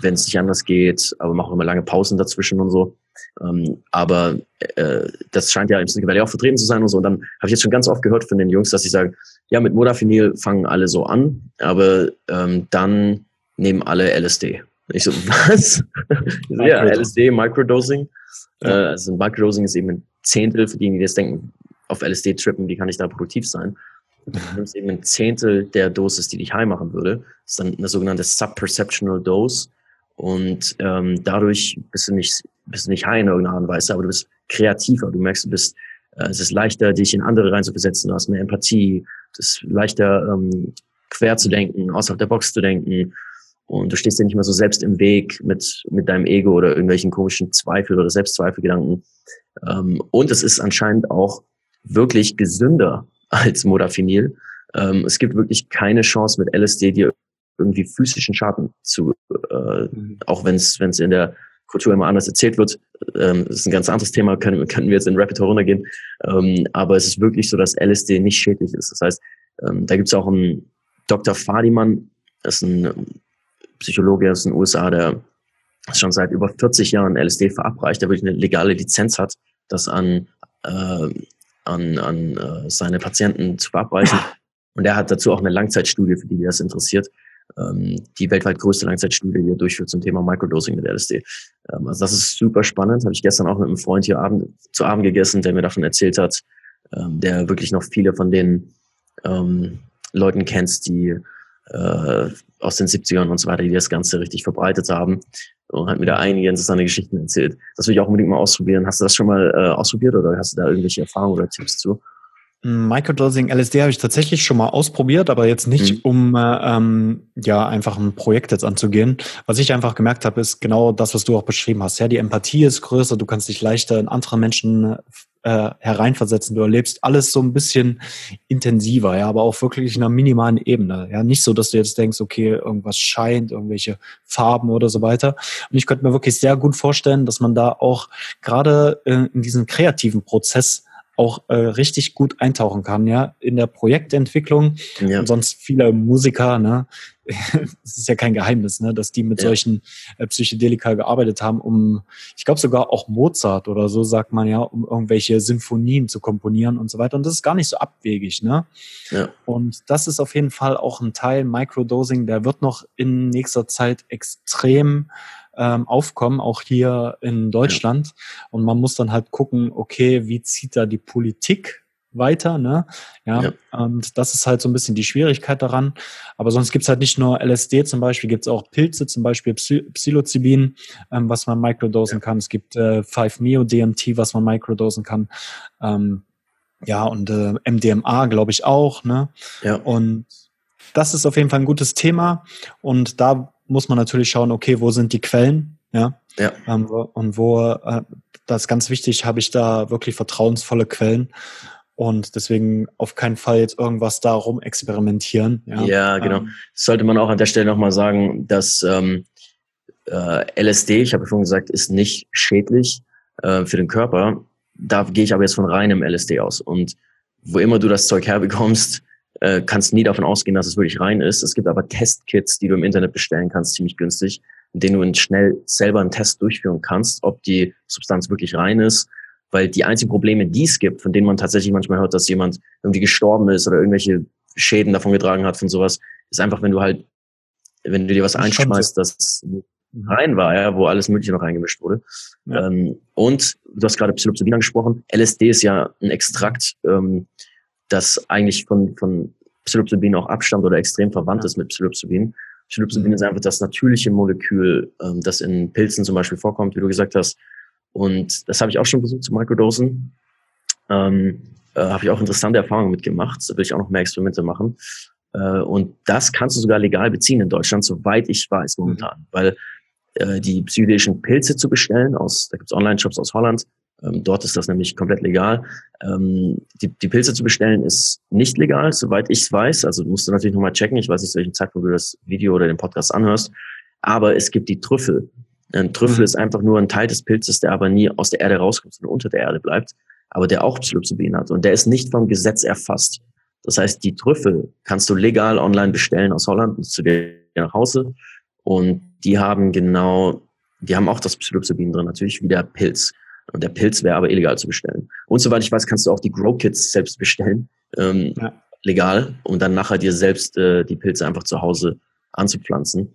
wenn es nicht anders geht, aber mache immer lange Pausen dazwischen und so. Ähm, aber äh, das scheint ja im Valley auch vertreten zu sein und so. Und dann habe ich jetzt schon ganz oft gehört von den Jungs, dass sie sagen, ja, mit Modafinil fangen alle so an, aber ähm, dann nehmen alle LSD. Ich so, (laughs) was? ja, LSD, Microdosing. Ja. Äh, also Microdosing ist eben ein Zehntel für diejenigen, die jetzt denken, auf LSD trippen, wie kann ich da produktiv sein? Du nimmst eben ein Zehntel der Dosis, die dich high machen würde. Das ist dann eine sogenannte Subperceptional Dose. Und ähm, dadurch bist du nicht, bist du nicht high in irgendeiner Art und Weise, aber du bist kreativer. Du merkst, du bist, äh, es ist leichter, dich in andere reinzuversetzen. Du hast mehr Empathie. Es ist leichter, ähm, quer zu denken, außerhalb der Box zu denken. Und du stehst dir nicht mehr so selbst im Weg mit, mit deinem Ego oder irgendwelchen komischen Zweifel oder Selbstzweifelgedanken. Ähm, und es ist anscheinend auch wirklich gesünder als Modafinil. Ähm, es gibt wirklich keine Chance mit LSD dir irgendwie physischen Schaden zu, äh, auch wenn es in der Kultur immer anders erzählt wird. Ähm, ist ein ganz anderes Thema, können, können wir jetzt in Rapid runtergehen. Ähm, aber es ist wirklich so, dass LSD nicht schädlich ist. Das heißt, ähm, da gibt es auch einen Dr. Fadiman, das ist ein Psychologe aus den USA, der schon seit über 40 Jahren LSD verabreicht, der wirklich eine legale Lizenz hat, das an, äh, an, an äh, seine Patienten zu verabreichen. Und er hat dazu auch eine Langzeitstudie, für die, die das interessiert, ähm, die weltweit größte Langzeitstudie, die er durchführt zum Thema Microdosing mit LSD. Ähm, also das ist super spannend. Habe ich gestern auch mit einem Freund hier Abend, zu Abend gegessen, der mir davon erzählt hat, ähm, der wirklich noch viele von den ähm, Leuten kennt, die äh, aus den 70ern und so weiter, die das Ganze richtig verbreitet haben und hat mir da einige interessante Geschichten erzählt. Das will ich auch unbedingt mal ausprobieren. Hast du das schon mal äh, ausprobiert oder hast du da irgendwelche Erfahrungen oder Tipps zu? Microdosing LSD habe ich tatsächlich schon mal ausprobiert, aber jetzt nicht, mhm. um äh, ähm, ja einfach ein Projekt jetzt anzugehen. Was ich einfach gemerkt habe, ist genau das, was du auch beschrieben hast. Ja, die Empathie ist größer, du kannst dich leichter in andere Menschen äh, hereinversetzen. Du erlebst alles so ein bisschen intensiver, ja, aber auch wirklich in einer minimalen Ebene. Ja, nicht so, dass du jetzt denkst, okay, irgendwas scheint, irgendwelche Farben oder so weiter. Und ich könnte mir wirklich sehr gut vorstellen, dass man da auch gerade äh, in diesen kreativen Prozess auch äh, richtig gut eintauchen kann, ja, in der Projektentwicklung. Ja. Und sonst viele Musiker, ne, (laughs) das ist ja kein Geheimnis, ne, dass die mit ja. solchen äh, Psychedelika gearbeitet haben, um, ich glaube sogar auch Mozart oder so sagt man ja, um irgendwelche Symphonien zu komponieren und so weiter. Und das ist gar nicht so abwegig, ne? Ja. Und das ist auf jeden Fall auch ein Teil Microdosing, der wird noch in nächster Zeit extrem ähm, aufkommen, auch hier in Deutschland. Ja. Und man muss dann halt gucken, okay, wie zieht da die Politik weiter, ne? Ja, ja, und das ist halt so ein bisschen die Schwierigkeit daran. Aber sonst gibt's halt nicht nur LSD zum Beispiel, gibt's auch Pilze, zum Beispiel Psilocybin, ähm, was man microdosen ja. kann. Es gibt äh, 5-Meo-DMT, was man microdosen kann. Ähm, ja, und äh, MDMA, glaube ich, auch, ne? Ja. Und das ist auf jeden Fall ein gutes Thema. Und da muss man natürlich schauen, okay, wo sind die Quellen? Ja. ja. Ähm, und wo, äh, das ist ganz wichtig, habe ich da wirklich vertrauensvolle Quellen. Und deswegen auf keinen Fall jetzt irgendwas darum experimentieren. Ja, ja genau. Ähm, sollte man auch an der Stelle nochmal sagen, dass ähm, äh, LSD, ich habe vorhin gesagt, ist nicht schädlich äh, für den Körper. Da gehe ich aber jetzt von reinem LSD aus. Und wo immer du das Zeug herbekommst, äh, kannst nie davon ausgehen, dass es wirklich rein ist. Es gibt aber Testkits, die du im Internet bestellen kannst, ziemlich günstig, in denen du schnell selber einen Test durchführen kannst, ob die Substanz wirklich rein ist. Weil die einzigen Probleme, die es gibt, von denen man tatsächlich manchmal hört, dass jemand irgendwie gestorben ist oder irgendwelche Schäden davon getragen hat von sowas, ist einfach, wenn du halt, wenn du dir was einschmeißt, das rein war, ja, wo alles Mögliche noch reingemischt wurde. Ja. Ähm, und du hast gerade Psilocybin angesprochen. LSD ist ja ein Extrakt, ähm, das eigentlich von, von Psilocybin auch abstammt oder extrem verwandt ja. ist mit Psilocybin. Psilocybin mhm. ist einfach das natürliche Molekül, ähm, das in Pilzen zum Beispiel vorkommt, wie du gesagt hast. Und das habe ich auch schon versucht zu microdosen. Ähm, äh, habe ich auch interessante Erfahrungen mitgemacht. Da will ich auch noch mehr Experimente machen. Äh, und das kannst du sogar legal beziehen in Deutschland, soweit ich weiß momentan. Mhm. Weil äh, die psychedelischen Pilze zu bestellen, aus, da gibt es Online-Shops aus Holland, ähm, dort ist das nämlich komplett legal. Ähm, die, die Pilze zu bestellen ist nicht legal, soweit ich es weiß. Also musst du natürlich nochmal checken. Ich weiß nicht, zu welchem Zeitpunkt du das Video oder den Podcast anhörst. Aber es gibt die Trüffel. Ein Trüffel mhm. ist einfach nur ein Teil des Pilzes, der aber nie aus der Erde rauskommt, sondern unter der Erde bleibt, aber der auch Psilocybin hat. Und der ist nicht vom Gesetz erfasst. Das heißt, die Trüffel kannst du legal online bestellen aus Holland zu dir nach Hause. Und die haben genau, die haben auch das Psilocybin drin, natürlich wie der Pilz. Und der Pilz wäre aber illegal zu bestellen. Und soweit ich weiß, kannst du auch die Grow Kits selbst bestellen, ähm, ja. legal, um dann nachher dir selbst äh, die Pilze einfach zu Hause anzupflanzen.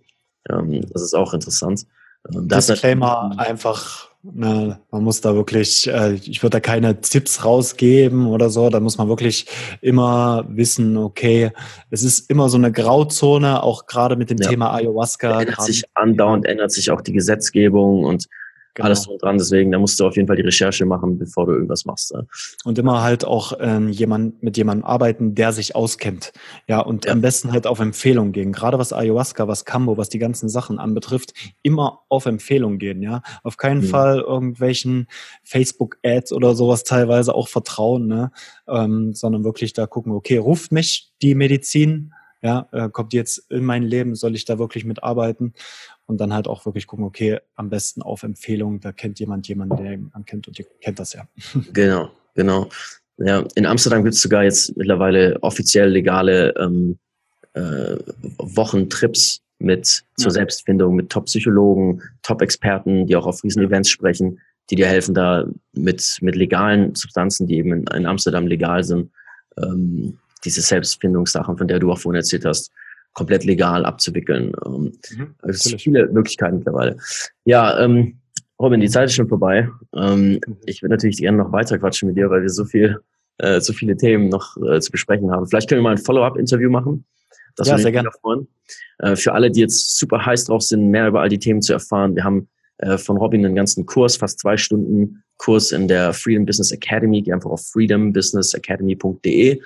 Ähm, das ist auch interessant. Ähm, Disclaimer einfach, ne, man muss da wirklich, äh, ich würde da keine Tipps rausgeben oder so, da muss man wirklich immer wissen, okay, es ist immer so eine Grauzone, auch gerade mit dem ja. Thema Ayahuasca. Ändert sich andauernd, ändert sich auch die Gesetzgebung und Genau. Alles drum dran. Deswegen, da musst du auf jeden Fall die Recherche machen, bevor du irgendwas machst. Ja. Und immer halt auch ähm, jemand, mit jemandem arbeiten, der sich auskennt. Ja, und ja. am besten halt auf Empfehlung gehen. Gerade was Ayahuasca, was Cambo, was die ganzen Sachen anbetrifft, immer auf Empfehlung gehen. Ja, auf keinen mhm. Fall irgendwelchen Facebook-Ads oder sowas teilweise auch vertrauen, ne? Ähm, sondern wirklich da gucken, okay, ruft mich die Medizin, ja, äh, kommt jetzt in mein Leben, soll ich da wirklich mitarbeiten? Und dann halt auch wirklich gucken, okay, am besten auf Empfehlung, da kennt jemand jemanden, der man kennt und ihr kennt das ja. (laughs) Genau, genau. Ja, in Amsterdam gibt es sogar jetzt mittlerweile offiziell legale ähm, äh, Wochentrips mit zur ja. Selbstfindung, mit Top-Psychologen, Top-Experten, die auch auf Riesen-Events sprechen, die dir helfen, da mit, mit legalen Substanzen, die eben in, in Amsterdam legal sind, ähm, diese Selbstfindungssachen, von der du auch vorhin erzählt hast, komplett legal abzuwickeln. Ähm, mhm, es gibt viele Möglichkeiten mittlerweile. Ja, ähm, Robin, die Zeit ist schon vorbei. Ähm, mhm. ich würde natürlich gerne noch weiter quatschen mit dir, weil wir so viel, äh, so viele Themen noch äh, zu besprechen haben. Vielleicht können wir mal ein Follow-up-Interview machen. Das ja, sehr gerne. Freuen. Äh, für alle, die jetzt super heiß drauf sind, mehr über all die Themen zu erfahren, wir haben äh, von Robin einen ganzen Kurs, fast zwei Stunden Kurs in der Freedom Business Academy. Geh einfach auf freedombusinessacademy.de.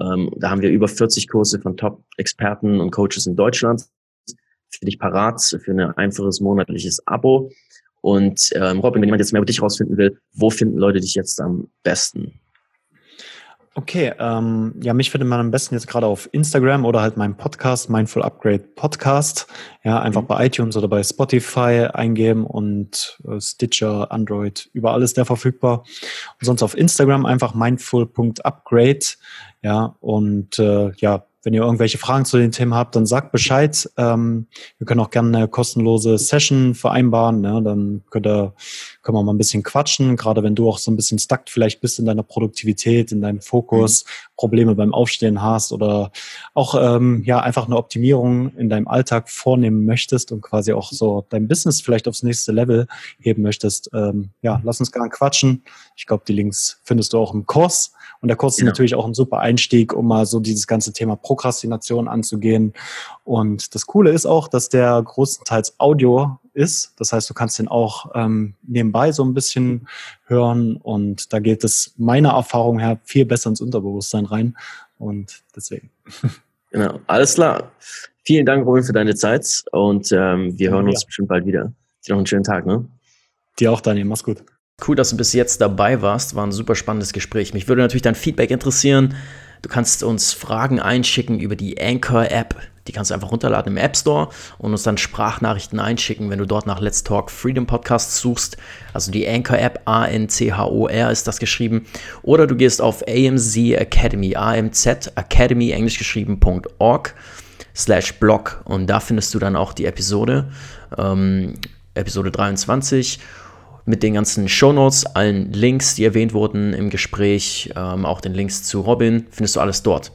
Ähm, da haben wir über 40 Kurse von Top-Experten und Coaches in Deutschland für dich parat, für ein einfaches monatliches Abo. Und ähm, Robin, wenn jemand jetzt mehr über dich rausfinden will, wo finden Leute dich jetzt am besten? Okay, ähm, ja, mich findet man am besten jetzt gerade auf Instagram oder halt meinem Podcast, Mindful Upgrade Podcast. Ja, einfach mhm. bei iTunes oder bei Spotify eingeben und äh, Stitcher, Android, überall ist der verfügbar. Und sonst auf Instagram einfach mindful.upgrade. Ja, und äh, ja, wenn ihr irgendwelche Fragen zu den Themen habt, dann sagt Bescheid. Ähm, wir können auch gerne eine kostenlose Session vereinbaren. Ne? Dann könnt ihr, können wir mal ein bisschen quatschen, gerade wenn du auch so ein bisschen stuck vielleicht bist in deiner Produktivität, in deinem Fokus, mhm. Probleme beim Aufstehen hast oder auch ähm, ja einfach eine Optimierung in deinem Alltag vornehmen möchtest und quasi auch so dein Business vielleicht aufs nächste Level heben möchtest. Ähm, ja, lass uns gerne quatschen. Ich glaube, die Links findest du auch im Kurs. Und der Kurs genau. ist natürlich auch ein super Einstieg, um mal so dieses ganze Thema Prokrastination anzugehen. Und das Coole ist auch, dass der größtenteils Audio ist. Das heißt, du kannst den auch ähm, nebenbei so ein bisschen hören. Und da geht es meiner Erfahrung her viel besser ins Unterbewusstsein rein. Und deswegen. (laughs) Genau, alles klar. Vielen Dank, Robin, für deine Zeit und ähm, wir hören ja. uns bestimmt bald wieder. Dir noch einen schönen Tag, ne? Dir auch, Daniel. Mach's gut. Cool, dass du bis jetzt dabei warst. War ein super spannendes Gespräch. Mich würde natürlich dein Feedback interessieren. Du kannst uns Fragen einschicken über die Anchor-App. Die kannst du einfach runterladen im App Store und uns dann Sprachnachrichten einschicken, wenn du dort nach Let's Talk Freedom Podcasts suchst. Also die Anchor-App, A-N-C-H-O-R ist das geschrieben. Oder du gehst auf AMZ Academy, A-M-Z Academy, englisch geschrieben.org slash blog und da findest du dann auch die Episode, ähm, Episode 23 mit den ganzen Shownotes, allen Links, die erwähnt wurden im Gespräch, ähm, auch den Links zu Robin, findest du alles dort.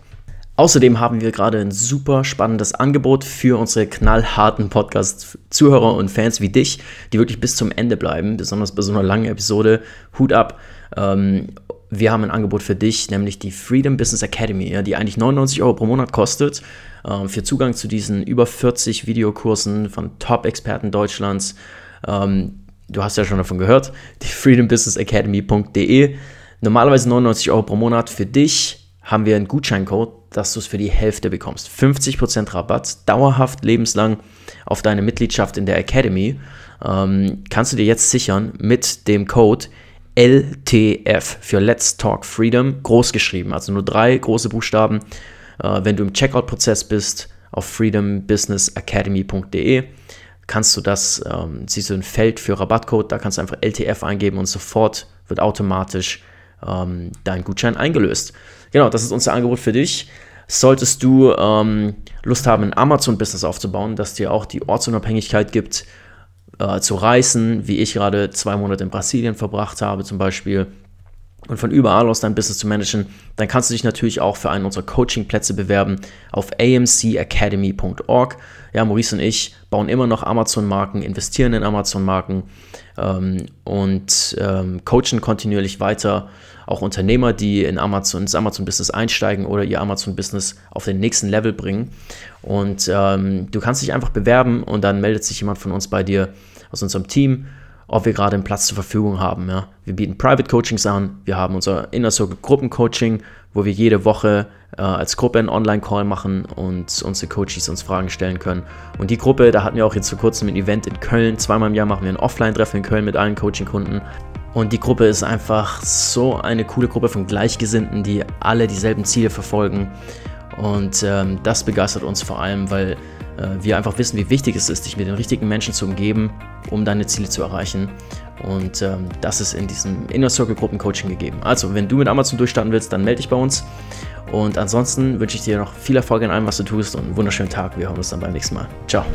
Außerdem haben wir gerade ein super spannendes Angebot für unsere knallharten Podcast-Zuhörer und Fans wie dich, die wirklich bis zum Ende bleiben, besonders bei so einer langen Episode. Hut ab. Ähm, wir haben ein Angebot für dich, nämlich die Freedom Business Academy, ja, die eigentlich 99 Euro pro Monat kostet, ähm, für Zugang zu diesen über 40 Videokursen von Top-Experten Deutschlands. Ähm, du hast ja schon davon gehört, die freedombusinessacademy.de. Normalerweise 99 Euro pro Monat. Für dich haben wir einen Gutscheincode, dass du es für die Hälfte bekommst. 50% Rabatt, dauerhaft, lebenslang auf deine Mitgliedschaft in der Academy. Ähm, kannst du dir jetzt sichern mit dem Code LTF für Let's Talk Freedom, groß geschrieben, also nur drei große Buchstaben. Äh, wenn du im Checkout-Prozess bist, auf freedombusinessacademy.de kannst du das, ähm, siehst du ein Feld für Rabattcode, da kannst du einfach LTF eingeben und sofort wird automatisch ähm, dein Gutschein eingelöst. Genau, das ist unser Angebot für dich. Solltest du ähm, Lust haben, ein Amazon-Business aufzubauen, das dir auch die Ortsunabhängigkeit gibt, äh, zu reisen, wie ich gerade zwei Monate in Brasilien verbracht habe zum Beispiel, und von überall aus dein Business zu managen, dann kannst du dich natürlich auch für einen unserer Coaching-Plätze bewerben auf amcacademy.org. Ja, Maurice und ich bauen immer noch Amazon-Marken, investieren in Amazon-Marken ähm, und ähm, coachen kontinuierlich weiter auch Unternehmer, die in Amazon, ins Amazon-Business einsteigen oder ihr Amazon-Business auf den nächsten Level bringen. Und ähm, du kannst dich einfach bewerben und dann meldet sich jemand von uns bei dir aus unserem Team ob wir gerade einen Platz zur Verfügung haben. Ja. Wir bieten Private Coachings an, wir haben unser Inner Circle Gruppencoaching, wo wir jede Woche äh, als Gruppe einen Online-Call machen und unsere Coaches uns Fragen stellen können. Und die Gruppe, da hatten wir auch jetzt vor kurzem ein Event in Köln. Zweimal im Jahr machen wir ein Offline-Treffen in Köln mit allen Coaching-Kunden. Und die Gruppe ist einfach so eine coole Gruppe von Gleichgesinnten, die alle dieselben Ziele verfolgen. Und ähm, das begeistert uns vor allem, weil wir einfach wissen, wie wichtig es ist, dich mit den richtigen Menschen zu umgeben, um deine Ziele zu erreichen. Und ähm, das ist in diesem Inner Circle Gruppen Coaching gegeben. Also, wenn du mit Amazon durchstarten willst, dann melde dich bei uns. Und ansonsten wünsche ich dir noch viel Erfolg in allem, was du tust und einen wunderschönen Tag. Wir hören uns dann beim nächsten Mal. Ciao.